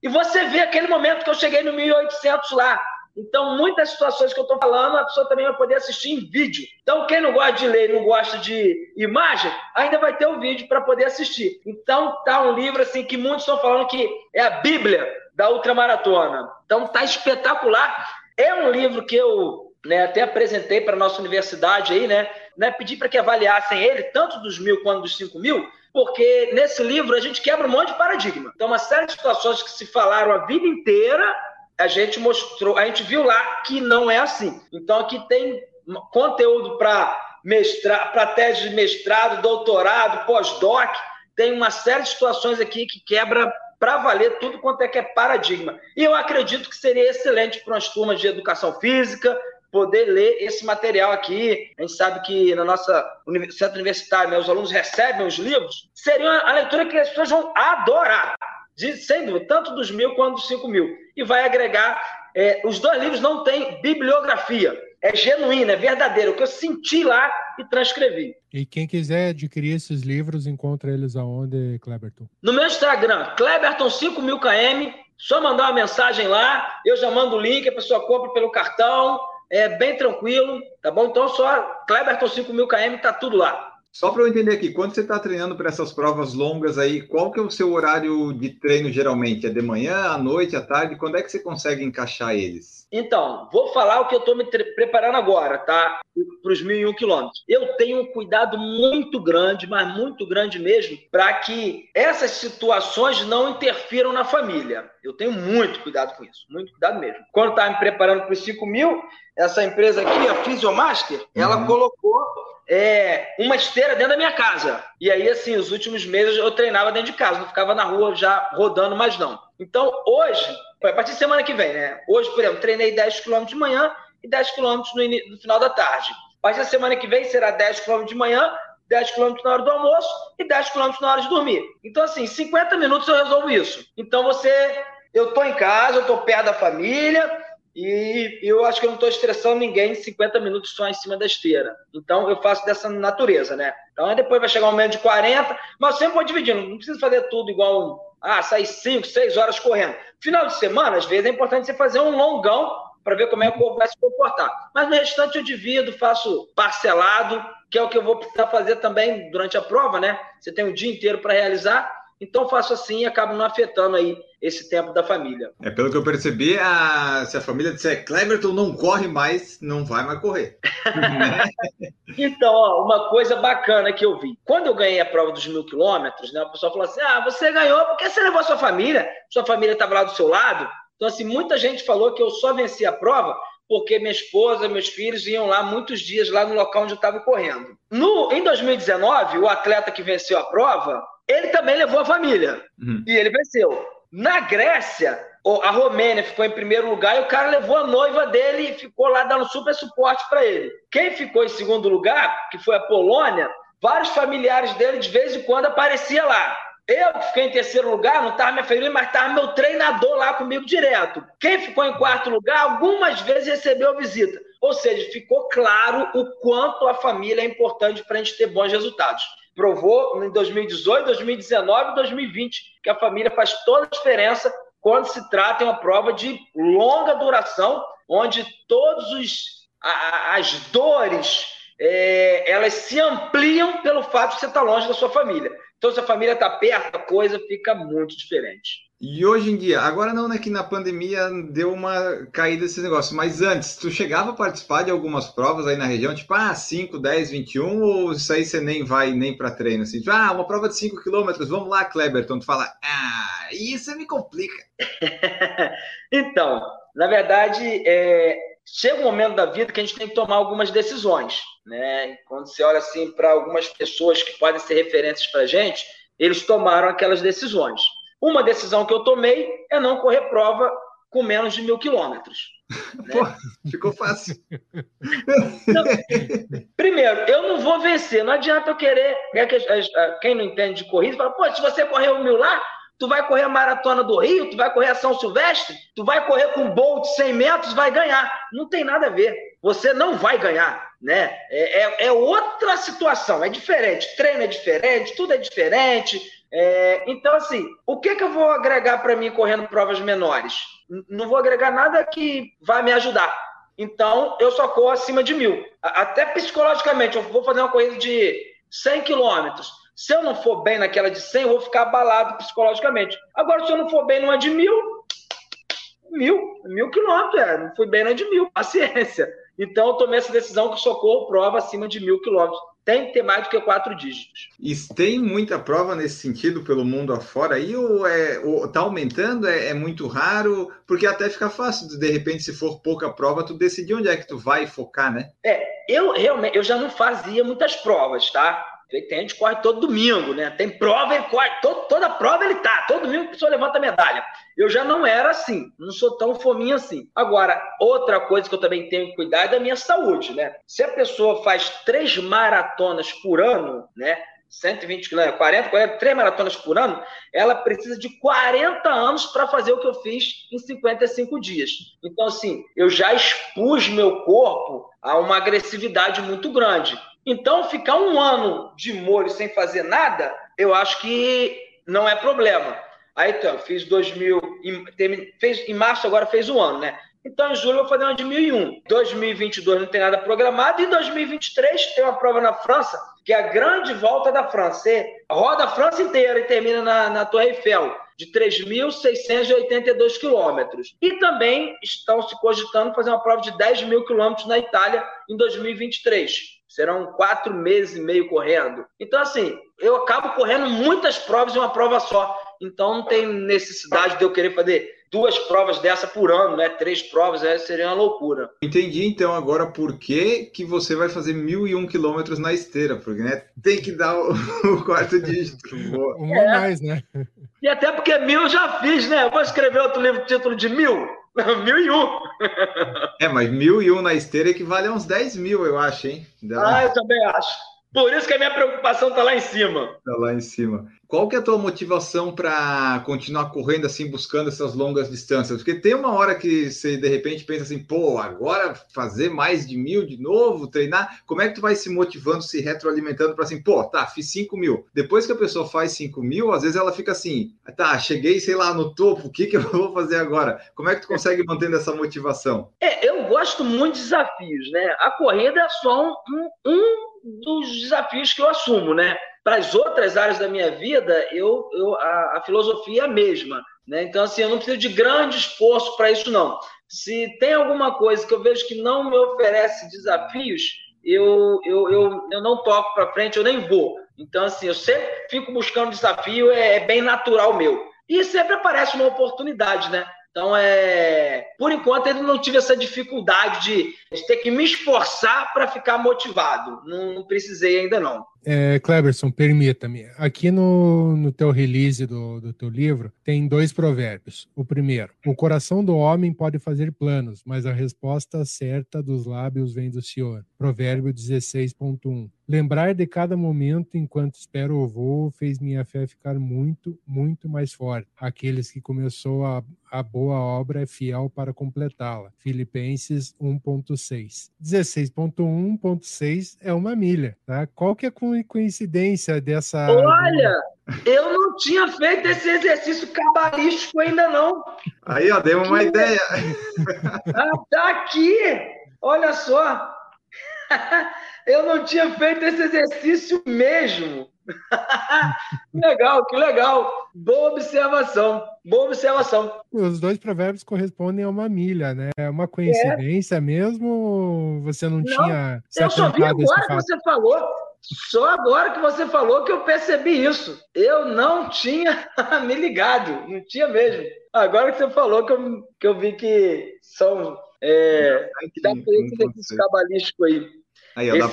E você vê aquele momento que eu cheguei no 1.800 lá. Então, muitas situações que eu estou falando, a pessoa também vai poder assistir em vídeo. Então, quem não gosta de ler, não gosta de imagem, ainda vai ter o vídeo para poder assistir. Então, tá um livro assim que muitos estão falando que é a Bíblia da ultramaratona. Então, tá espetacular. É um livro que eu né, até apresentei para a nossa universidade aí, né? né pedi para que avaliassem ele, tanto dos mil quanto dos cinco mil, porque nesse livro a gente quebra um monte de paradigma. Então, uma série de situações que se falaram a vida inteira a gente mostrou, a gente viu lá que não é assim. Então aqui tem conteúdo para mestrado, para tese de mestrado, doutorado, pós-doc, tem uma série de situações aqui que quebra para valer tudo quanto é que é paradigma. E eu acredito que seria excelente para as turmas de educação física poder ler esse material aqui. A gente sabe que na nossa centro universitário, né, os alunos recebem os livros. Seria a leitura que as pessoas vão adorar de, sem dúvida, tanto dos mil quanto dos cinco mil. E vai agregar. É, os dois livros não têm bibliografia. É genuíno, é verdadeiro. O que eu senti lá e transcrevi. E quem quiser adquirir esses livros, encontra eles aonde, Kleberton? No meu Instagram, Kleberton5000km. Só mandar uma mensagem lá, eu já mando o link, a pessoa compra pelo cartão. É bem tranquilo, tá bom? Então só Kleberton5000km, tá tudo lá. Só para eu entender aqui, quando você está treinando para essas provas longas aí, qual que é o seu horário de treino geralmente? É de manhã, à noite, à tarde? Quando é que você consegue encaixar eles? Então, vou falar o que eu estou me preparando agora, tá? Para os 1.001 quilômetros. Eu tenho um cuidado muito grande, mas muito grande mesmo, para que essas situações não interfiram na família. Eu tenho muito cuidado com isso, muito cuidado mesmo. Quando estava me preparando para os 5 mil, essa empresa aqui, a Physiomaster, uhum. ela colocou é, uma esteira dentro da minha casa. E aí, assim, os últimos meses eu treinava dentro de casa, não ficava na rua já rodando mais não. Então, hoje, a partir de semana que vem, né? Hoje, por exemplo, treinei 10 km de manhã e 10 km no, no final da tarde. A partir da semana que vem será 10 km de manhã, 10 km na hora do almoço e 10 km na hora de dormir. Então, assim, 50 minutos eu resolvo isso. Então, você, eu tô em casa, eu tô perto da família, e eu acho que eu não estou estressando ninguém 50 minutos só em cima da esteira. Então eu faço dessa natureza, né? Então depois vai chegar um momento de 40, mas sempre vou dividindo, não precisa fazer tudo igual, ah, sair 5, 6 horas correndo. Final de semana, às vezes é importante você fazer um longão para ver como é que o corpo vai se comportar. Mas no restante eu divido, faço parcelado, que é o que eu vou precisar fazer também durante a prova, né? Você tem o dia inteiro para realizar. Então faço assim e acabo não afetando aí esse tempo da família. É pelo que eu percebi, a, se a família disser Cleverton não corre mais, não vai mais correr. então, ó, uma coisa bacana que eu vi. Quando eu ganhei a prova dos mil quilômetros, né, o pessoal falou assim: ah, você ganhou porque você levou a sua família, sua família estava lá do seu lado. Então, assim, muita gente falou que eu só venci a prova porque minha esposa, meus filhos iam lá muitos dias lá no local onde eu estava correndo. No, em 2019, o atleta que venceu a prova, ele também levou a família. Uhum. E ele venceu. Na Grécia, a Romênia ficou em primeiro lugar e o cara levou a noiva dele e ficou lá dando super suporte para ele. Quem ficou em segundo lugar, que foi a Polônia, vários familiares dele de vez em quando aparecia lá. Eu que fiquei em terceiro lugar, não estava me família, mas estava meu treinador lá comigo direto. Quem ficou em quarto lugar, algumas vezes recebeu visita. Ou seja, ficou claro o quanto a família é importante para a gente ter bons resultados provou em 2018, 2019 e 2020 que a família faz toda a diferença quando se trata de uma prova de longa duração, onde todos os as dores é, elas se ampliam pelo fato de você estar longe da sua família. Então, se a família está perto, a coisa fica muito diferente. E hoje em dia, agora não, né? Que na pandemia deu uma caída esse negócio, mas antes, tu chegava a participar de algumas provas aí na região, tipo, ah, 5, 10, 21, ou isso aí você nem vai nem para treino, assim, tipo, ah, uma prova de 5 quilômetros, vamos lá, Kleberton, tu fala, ah, isso me complica. então, na verdade, é, chega um momento da vida que a gente tem que tomar algumas decisões, né? Quando você olha assim para algumas pessoas que podem ser referências para gente, eles tomaram aquelas decisões. Uma decisão que eu tomei é não correr prova com menos de mil quilômetros. Né? Pô, ficou fácil. Não, primeiro, eu não vou vencer. Não adianta eu querer. É quem não entende de corrida fala: pô, se você correr um mil lá, tu vai correr a maratona do Rio, tu vai correr a São Silvestre, tu vai correr com Bolt 100 metros, vai ganhar. Não tem nada a ver. Você não vai ganhar, né? É, é, é outra situação, é diferente. Treino é diferente, tudo é diferente. É, então, assim, o que, que eu vou agregar para mim correndo provas menores? Não vou agregar nada que vai me ajudar. Então, eu só corro acima de mil. Até psicologicamente, eu vou fazer uma corrida de 100 quilômetros. Se eu não for bem naquela de 100, eu vou ficar abalado psicologicamente. Agora, se eu não for bem numa de mil, mil, mil quilômetros, é, não fui bem na de mil, paciência. Então, eu tomei essa decisão que socorro prova acima de mil quilômetros tem que ter mais do que quatro dígitos. E tem muita prova nesse sentido pelo mundo afora aí, ou é, ou tá aumentando, é, é, muito raro, porque até fica fácil, de, de repente, se for pouca prova, tu decidir onde é que tu vai focar, né? É, eu realmente, eu já não fazia muitas provas, tá? Que corre todo domingo, né? Tem prova, ele corre, todo, toda prova ele tá, todo domingo a pessoa levanta a medalha. Eu já não era assim, não sou tão fominha assim. Agora, outra coisa que eu também tenho que cuidar é da minha saúde, né? Se a pessoa faz três maratonas por ano, né? 120 quilômetros, 40, 40, três maratonas por ano, ela precisa de 40 anos para fazer o que eu fiz em 55 dias. Então, assim, eu já expus meu corpo a uma agressividade muito grande. Então, ficar um ano de molho sem fazer nada, eu acho que não é problema. Aí, então, fiz 2000, em, fez, em março agora fez um ano, né? Então, em julho eu vou fazer uma de 2001. 2022 não tem nada programado. E 2023 tem uma prova na França, que é a grande volta da França. Você roda a França inteira e termina na, na Torre Eiffel, de 3.682 quilômetros. E também estão se cogitando fazer uma prova de 10 mil quilômetros na Itália em 2023. Serão quatro meses e meio correndo. Então, assim, eu acabo correndo muitas provas em uma prova só. Então, não tem necessidade de eu querer fazer duas provas dessa por ano, né? Três provas, é, seria uma loucura. Entendi, então, agora por que, que você vai fazer mil e um quilômetros na esteira, porque né, tem que dar o, o quarto dígito. Um é. mais, né? E até porque mil eu já fiz, né? Eu vou escrever outro livro, título de mil. mil e um. É, mas mil e um na esteira equivale a uns 10 mil, eu acho, hein? Ah, eu também acho. Por isso que a minha preocupação está lá em cima. Está lá em cima. Qual que é a tua motivação para continuar correndo assim, buscando essas longas distâncias? Porque tem uma hora que você de repente pensa assim, pô, agora fazer mais de mil de novo, treinar, como é que tu vai se motivando, se retroalimentando para assim, pô, tá, fiz 5 mil. Depois que a pessoa faz 5 mil, às vezes ela fica assim, tá, cheguei, sei lá, no topo, o que, que eu vou fazer agora? Como é que tu consegue mantendo essa motivação? É, eu gosto muito de desafios, né? A corrida é só um, um dos desafios que eu assumo, né? Para as outras áreas da minha vida, eu, eu a, a filosofia é a mesma. Né? Então, assim, eu não preciso de grande esforço para isso, não. Se tem alguma coisa que eu vejo que não me oferece desafios, eu, eu, eu, eu não toco para frente, eu nem vou. Então, assim, eu sempre fico buscando desafio, é, é bem natural meu. E sempre aparece uma oportunidade, né? Então, é, por enquanto, eu não tive essa dificuldade de, ter que me esforçar para ficar motivado. Não, não, precisei ainda, não. É, Cleberson, permita-me. Aqui no, no teu release do, do teu livro, tem dois provérbios. O primeiro, o coração do homem pode fazer planos, mas a resposta certa dos lábios vem do Senhor. Provérbio 16.1. Lembrar de cada momento enquanto espero o voo fez minha fé ficar muito, muito mais forte. Aqueles que começou a, a boa obra é fiel para completá-la. Filipenses 1.6. 16.1.6 é uma milha, tá? Qual que é a coincidência dessa... Olha, eu não tinha feito esse exercício cabalístico ainda não. Aí, ó, deu uma ideia. Ah, tá aqui! Olha só! Eu não tinha feito esse exercício mesmo. legal, que legal. Boa observação. Boa observação. Os dois provérbios correspondem a uma milha, né? É uma coincidência é. mesmo? Você não, não tinha. eu só vi agora que você falou. Só agora que você falou que eu percebi isso. Eu não tinha me ligado, não tinha mesmo. Agora que você falou que eu, que eu vi que são. É, que dá para esse exercício cabalístico aí. Aí, ó,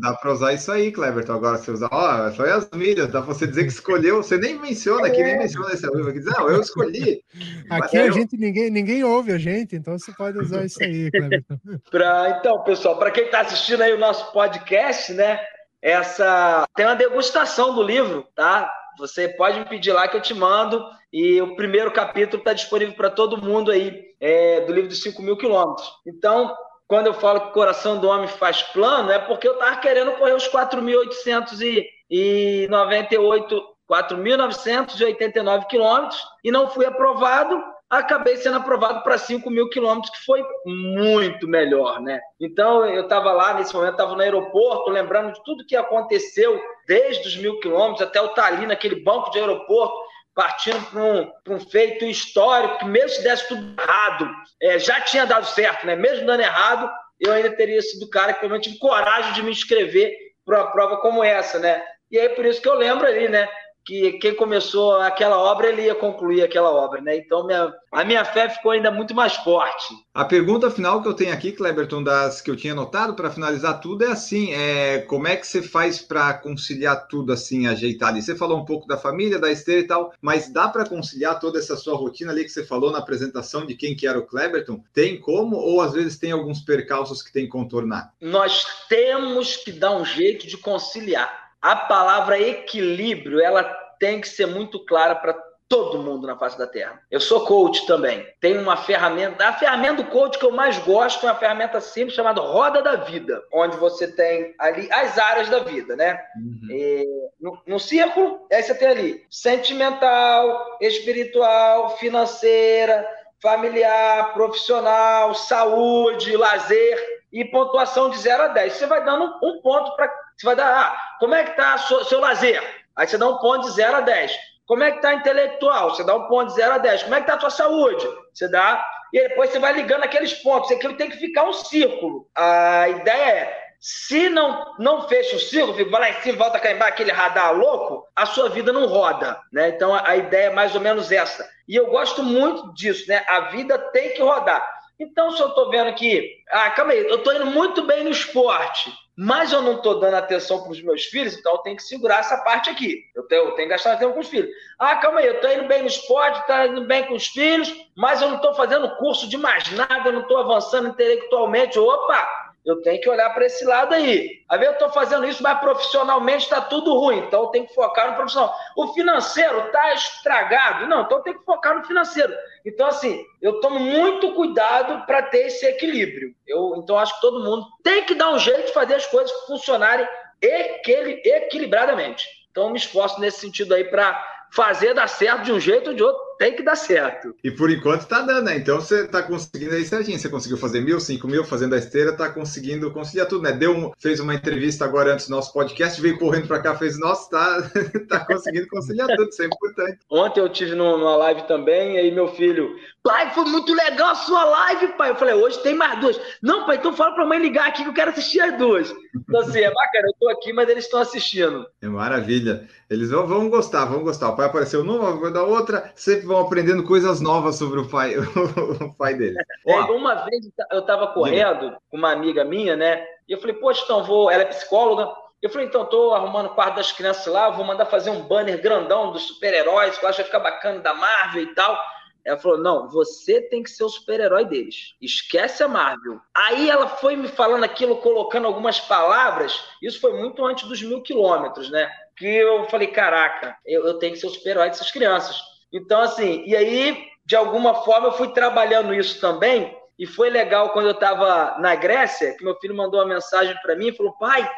dá para usar isso aí, Cleverton. Agora você usa, ó, foi as milhas, dá para você dizer que escolheu. Você nem menciona, aqui nem menciona esse livro aqui, diz, não, eu escolhi. Aqui a eu... gente, ninguém, ninguém ouve a gente, então você pode usar isso aí, Cleverton. pra, então, pessoal, para quem está assistindo aí o nosso podcast, né? Essa tem uma degustação do livro, tá? Você pode me pedir lá que eu te mando. E o primeiro capítulo está disponível para todo mundo aí, é, do livro dos 5 mil quilômetros. Então, quando eu falo que o coração do homem faz plano, é porque eu estava querendo correr os 4.898, 4.989 quilômetros e não fui aprovado. Acabei sendo aprovado para 5 mil quilômetros, que foi muito melhor, né? Então, eu estava lá, nesse momento, estava no aeroporto, lembrando de tudo que aconteceu desde os mil quilômetros até tá ali naquele banco de aeroporto, partindo para um, um, feito histórico, que mesmo se desse tudo errado, é, já tinha dado certo, né? Mesmo dando errado, eu ainda teria sido o cara que eu tive coragem de me inscrever para uma prova como essa, né? E aí por isso que eu lembro ali, né? Que quem começou aquela obra, ele ia concluir aquela obra, né? Então minha, a minha fé ficou ainda muito mais forte. A pergunta final que eu tenho aqui, Kleberton, das que eu tinha notado para finalizar tudo é assim: é, como é que você faz para conciliar tudo assim, ajeitado? E você falou um pouco da família, da esteira e tal, mas dá para conciliar toda essa sua rotina ali que você falou na apresentação de quem que era o Kleberton? Tem como ou às vezes tem alguns percalços que tem que contornar? Nós temos que dar um jeito de conciliar a palavra equilíbrio, ela tem que ser muito clara para todo mundo na face da Terra. Eu sou coach também. Tem uma ferramenta, a ferramenta do coach que eu mais gosto é uma ferramenta simples chamada Roda da Vida, onde você tem ali as áreas da vida, né? Uhum. E, no, no círculo, aí você tem ali sentimental, espiritual, financeira, familiar, profissional, saúde, lazer e pontuação de 0 a 10. Você vai dando um ponto para você vai dar, ah, como é que está seu, seu lazer? Aí você dá um ponto de 0 a 10. Como é que está intelectual? Você dá um ponto de 0 a 10. Como é que está a tua saúde? Você dá. E depois você vai ligando aqueles pontos. Aquilo tem que ficar um círculo. A ideia é, se não, não fecha o círculo, vai lá em cima, volta cá embaixo, aquele radar louco, a sua vida não roda. Né? Então a, a ideia é mais ou menos essa. E eu gosto muito disso, né? A vida tem que rodar. Então, se eu estou vendo que, ah, calma aí, eu estou indo muito bem no esporte, mas eu não estou dando atenção para os meus filhos, então eu tenho que segurar essa parte aqui. Eu tenho, eu tenho que gastar tempo com os filhos. Ah, calma aí, eu estou indo bem no esporte, estou indo bem com os filhos, mas eu não estou fazendo curso de mais nada, eu não estou avançando intelectualmente. Opa! eu tenho que olhar para esse lado aí. Às vezes eu estou fazendo isso, mas profissionalmente está tudo ruim, então eu tenho que focar no profissional. O financeiro está estragado, não, então eu tenho que focar no financeiro. Então, assim, eu tomo muito cuidado para ter esse equilíbrio. Eu, então, acho que todo mundo tem que dar um jeito de fazer as coisas funcionarem equilibradamente. Então, me esforço nesse sentido aí para fazer dar certo de um jeito ou de outro, tem que dar certo. E por enquanto tá dando, né? Então você tá conseguindo aí certinho. Você conseguiu fazer mil, cinco mil, fazendo a esteira, tá conseguindo conciliar tudo, né? Deu um, fez uma entrevista agora antes do nosso podcast, veio correndo para cá, fez, nossa, tá, tá conseguindo conciliar tudo, isso é importante. Ontem eu tive numa live também, aí meu filho, pai, foi muito legal a sua live, pai. Eu falei, hoje tem mais duas. Não, pai, então fala pra mãe ligar aqui que eu quero assistir as duas. Então assim, é bacana, eu tô aqui, mas eles estão assistindo. É maravilha. Eles vão, vão gostar, vão gostar. O pai apareceu numa, vai da outra, sempre vão aprendendo coisas novas sobre o pai, o pai dele. É, uma vez eu estava correndo com uma amiga minha, né? E eu falei, poxa, então vou. Ela é psicóloga. Eu falei, então, estou arrumando o quarto das crianças lá, vou mandar fazer um banner grandão dos super-heróis, que eu acho que vai ficar bacana da Marvel e tal. Ela falou: não, você tem que ser o super-herói deles. Esquece a Marvel. Aí ela foi me falando aquilo, colocando algumas palavras. Isso foi muito antes dos mil quilômetros, né? Que eu falei: caraca, eu, eu tenho que ser o super-herói dessas crianças. Então, assim, e aí, de alguma forma, eu fui trabalhando isso também. E foi legal quando eu estava na Grécia, que meu filho mandou uma mensagem para mim e falou: pai,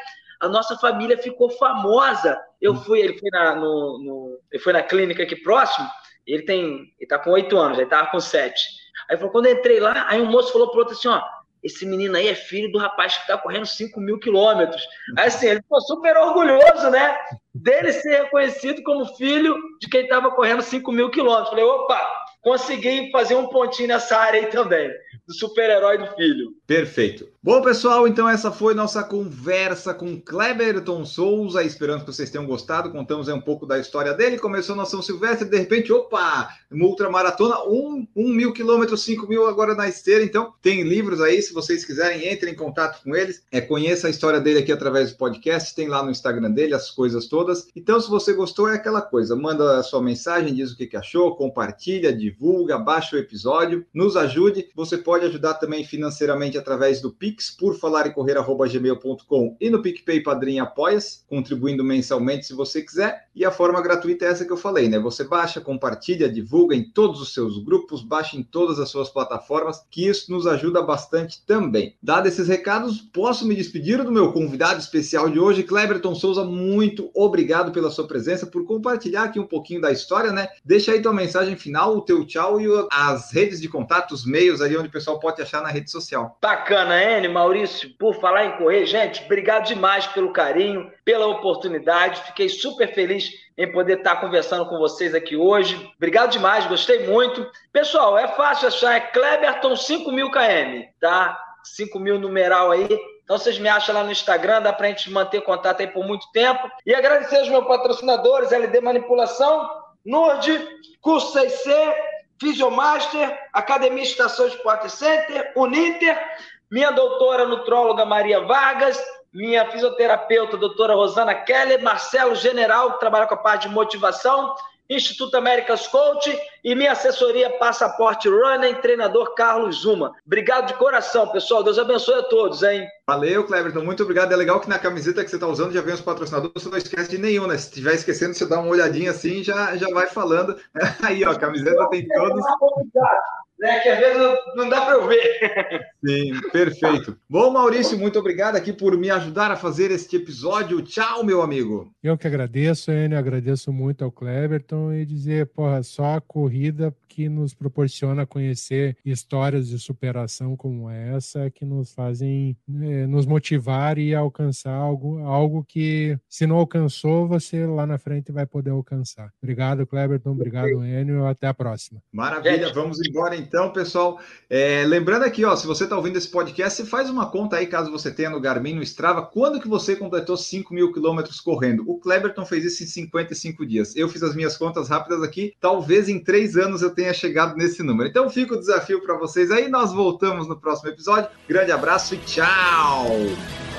a nossa família ficou famosa. Eu hum. fui, ele foi na, no, no, ele foi na clínica aqui próximo, ele tem, ele tá com oito anos, ele tava com sete. Aí falou, quando eu entrei lá, aí um moço falou pro outro assim, ó, esse menino aí é filho do rapaz que tá correndo 5 mil quilômetros. Assim, ele ficou super orgulhoso, né? Dele ser reconhecido como filho de quem estava correndo 5 mil quilômetros. Falei, opa, consegui fazer um pontinho nessa área aí também, do super-herói do filho. Perfeito. Bom, pessoal, então essa foi nossa conversa com Kleberton Souza. Esperando que vocês tenham gostado. Contamos aí um pouco da história dele. Começou na São Silvestre, de repente, opa, uma ultramaratona, um, um mil quilômetros, cinco mil agora na esteira. Então, tem livros aí, se vocês quiserem, entrem em contato com eles. É, conheça a história dele aqui através do podcast. Tem lá no Instagram dele as coisas todas. Então, se você gostou, é aquela coisa. Manda a sua mensagem, diz o que, que achou, compartilha, divulga, baixa o episódio, nos ajude. Você pode ajudar também financeiramente através do Pix, por falar e correr@gmail.com e no PicPay Padrinho Apoias, contribuindo mensalmente se você quiser. E a forma gratuita é essa que eu falei, né? Você baixa, compartilha, divulga em todos os seus grupos, baixa em todas as suas plataformas, que isso nos ajuda bastante também. Dado esses recados, posso me despedir do meu convidado especial de hoje, Cleberton Souza. Muito obrigado pela sua presença, por compartilhar aqui um pouquinho da história, né? Deixa aí tua mensagem final, o teu tchau e as redes de contato, os meios ali onde o pessoal pode achar na rede social. Bacana, Enio, Maurício, por falar em correr, gente, obrigado demais pelo carinho, pela oportunidade. Fiquei super feliz em poder estar conversando com vocês aqui hoje. Obrigado demais, gostei muito. Pessoal, é fácil achar, é Kleberton 5000 km, tá? 5000 numeral aí. Então vocês me acham lá no Instagram, dá pra gente manter contato aí por muito tempo. E agradecer aos meus patrocinadores, LD Manipulação, Nord, Curso 6C, Fisiomaster, Academia Estação Sport Center, Uninter, minha doutora nutróloga Maria Vargas, minha fisioterapeuta doutora Rosana Keller, Marcelo General, que trabalha com a parte de motivação, Instituto Américas Coach e minha assessoria Passaporte Running, treinador Carlos Zuma. Obrigado de coração, pessoal. Deus abençoe a todos, hein? Valeu, Cleverton. Muito obrigado. É legal que na camiseta que você está usando já vem os patrocinadores, você não esquece de nenhum, né? Se estiver esquecendo, você dá uma olhadinha assim já já vai falando. Aí, ó, a camiseta tem todos né? Que às vezes não dá para eu ver. Sim, perfeito. Bom, Maurício, muito obrigado aqui por me ajudar a fazer este episódio. Tchau, meu amigo. Eu que agradeço, Enio, agradeço muito ao Cleverton e dizer, porra, só a corrida que nos proporciona conhecer histórias de superação como essa que nos fazem né, nos motivar e alcançar algo, algo que se não alcançou, você lá na frente vai poder alcançar. Obrigado, Cleberton. Obrigado, Enio. Até a próxima. Maravilha. Vamos embora então, pessoal. É, lembrando aqui, ó, se você está ouvindo esse podcast, você faz uma conta aí, caso você tenha no Garmin, no Strava, quando que você completou 5 mil quilômetros correndo? O Cleberton fez isso em 55 dias. Eu fiz as minhas contas rápidas aqui. Talvez em três anos eu tenha chegado nesse número. Então fica o desafio para vocês aí. Nós voltamos no próximo episódio. Grande abraço e tchau!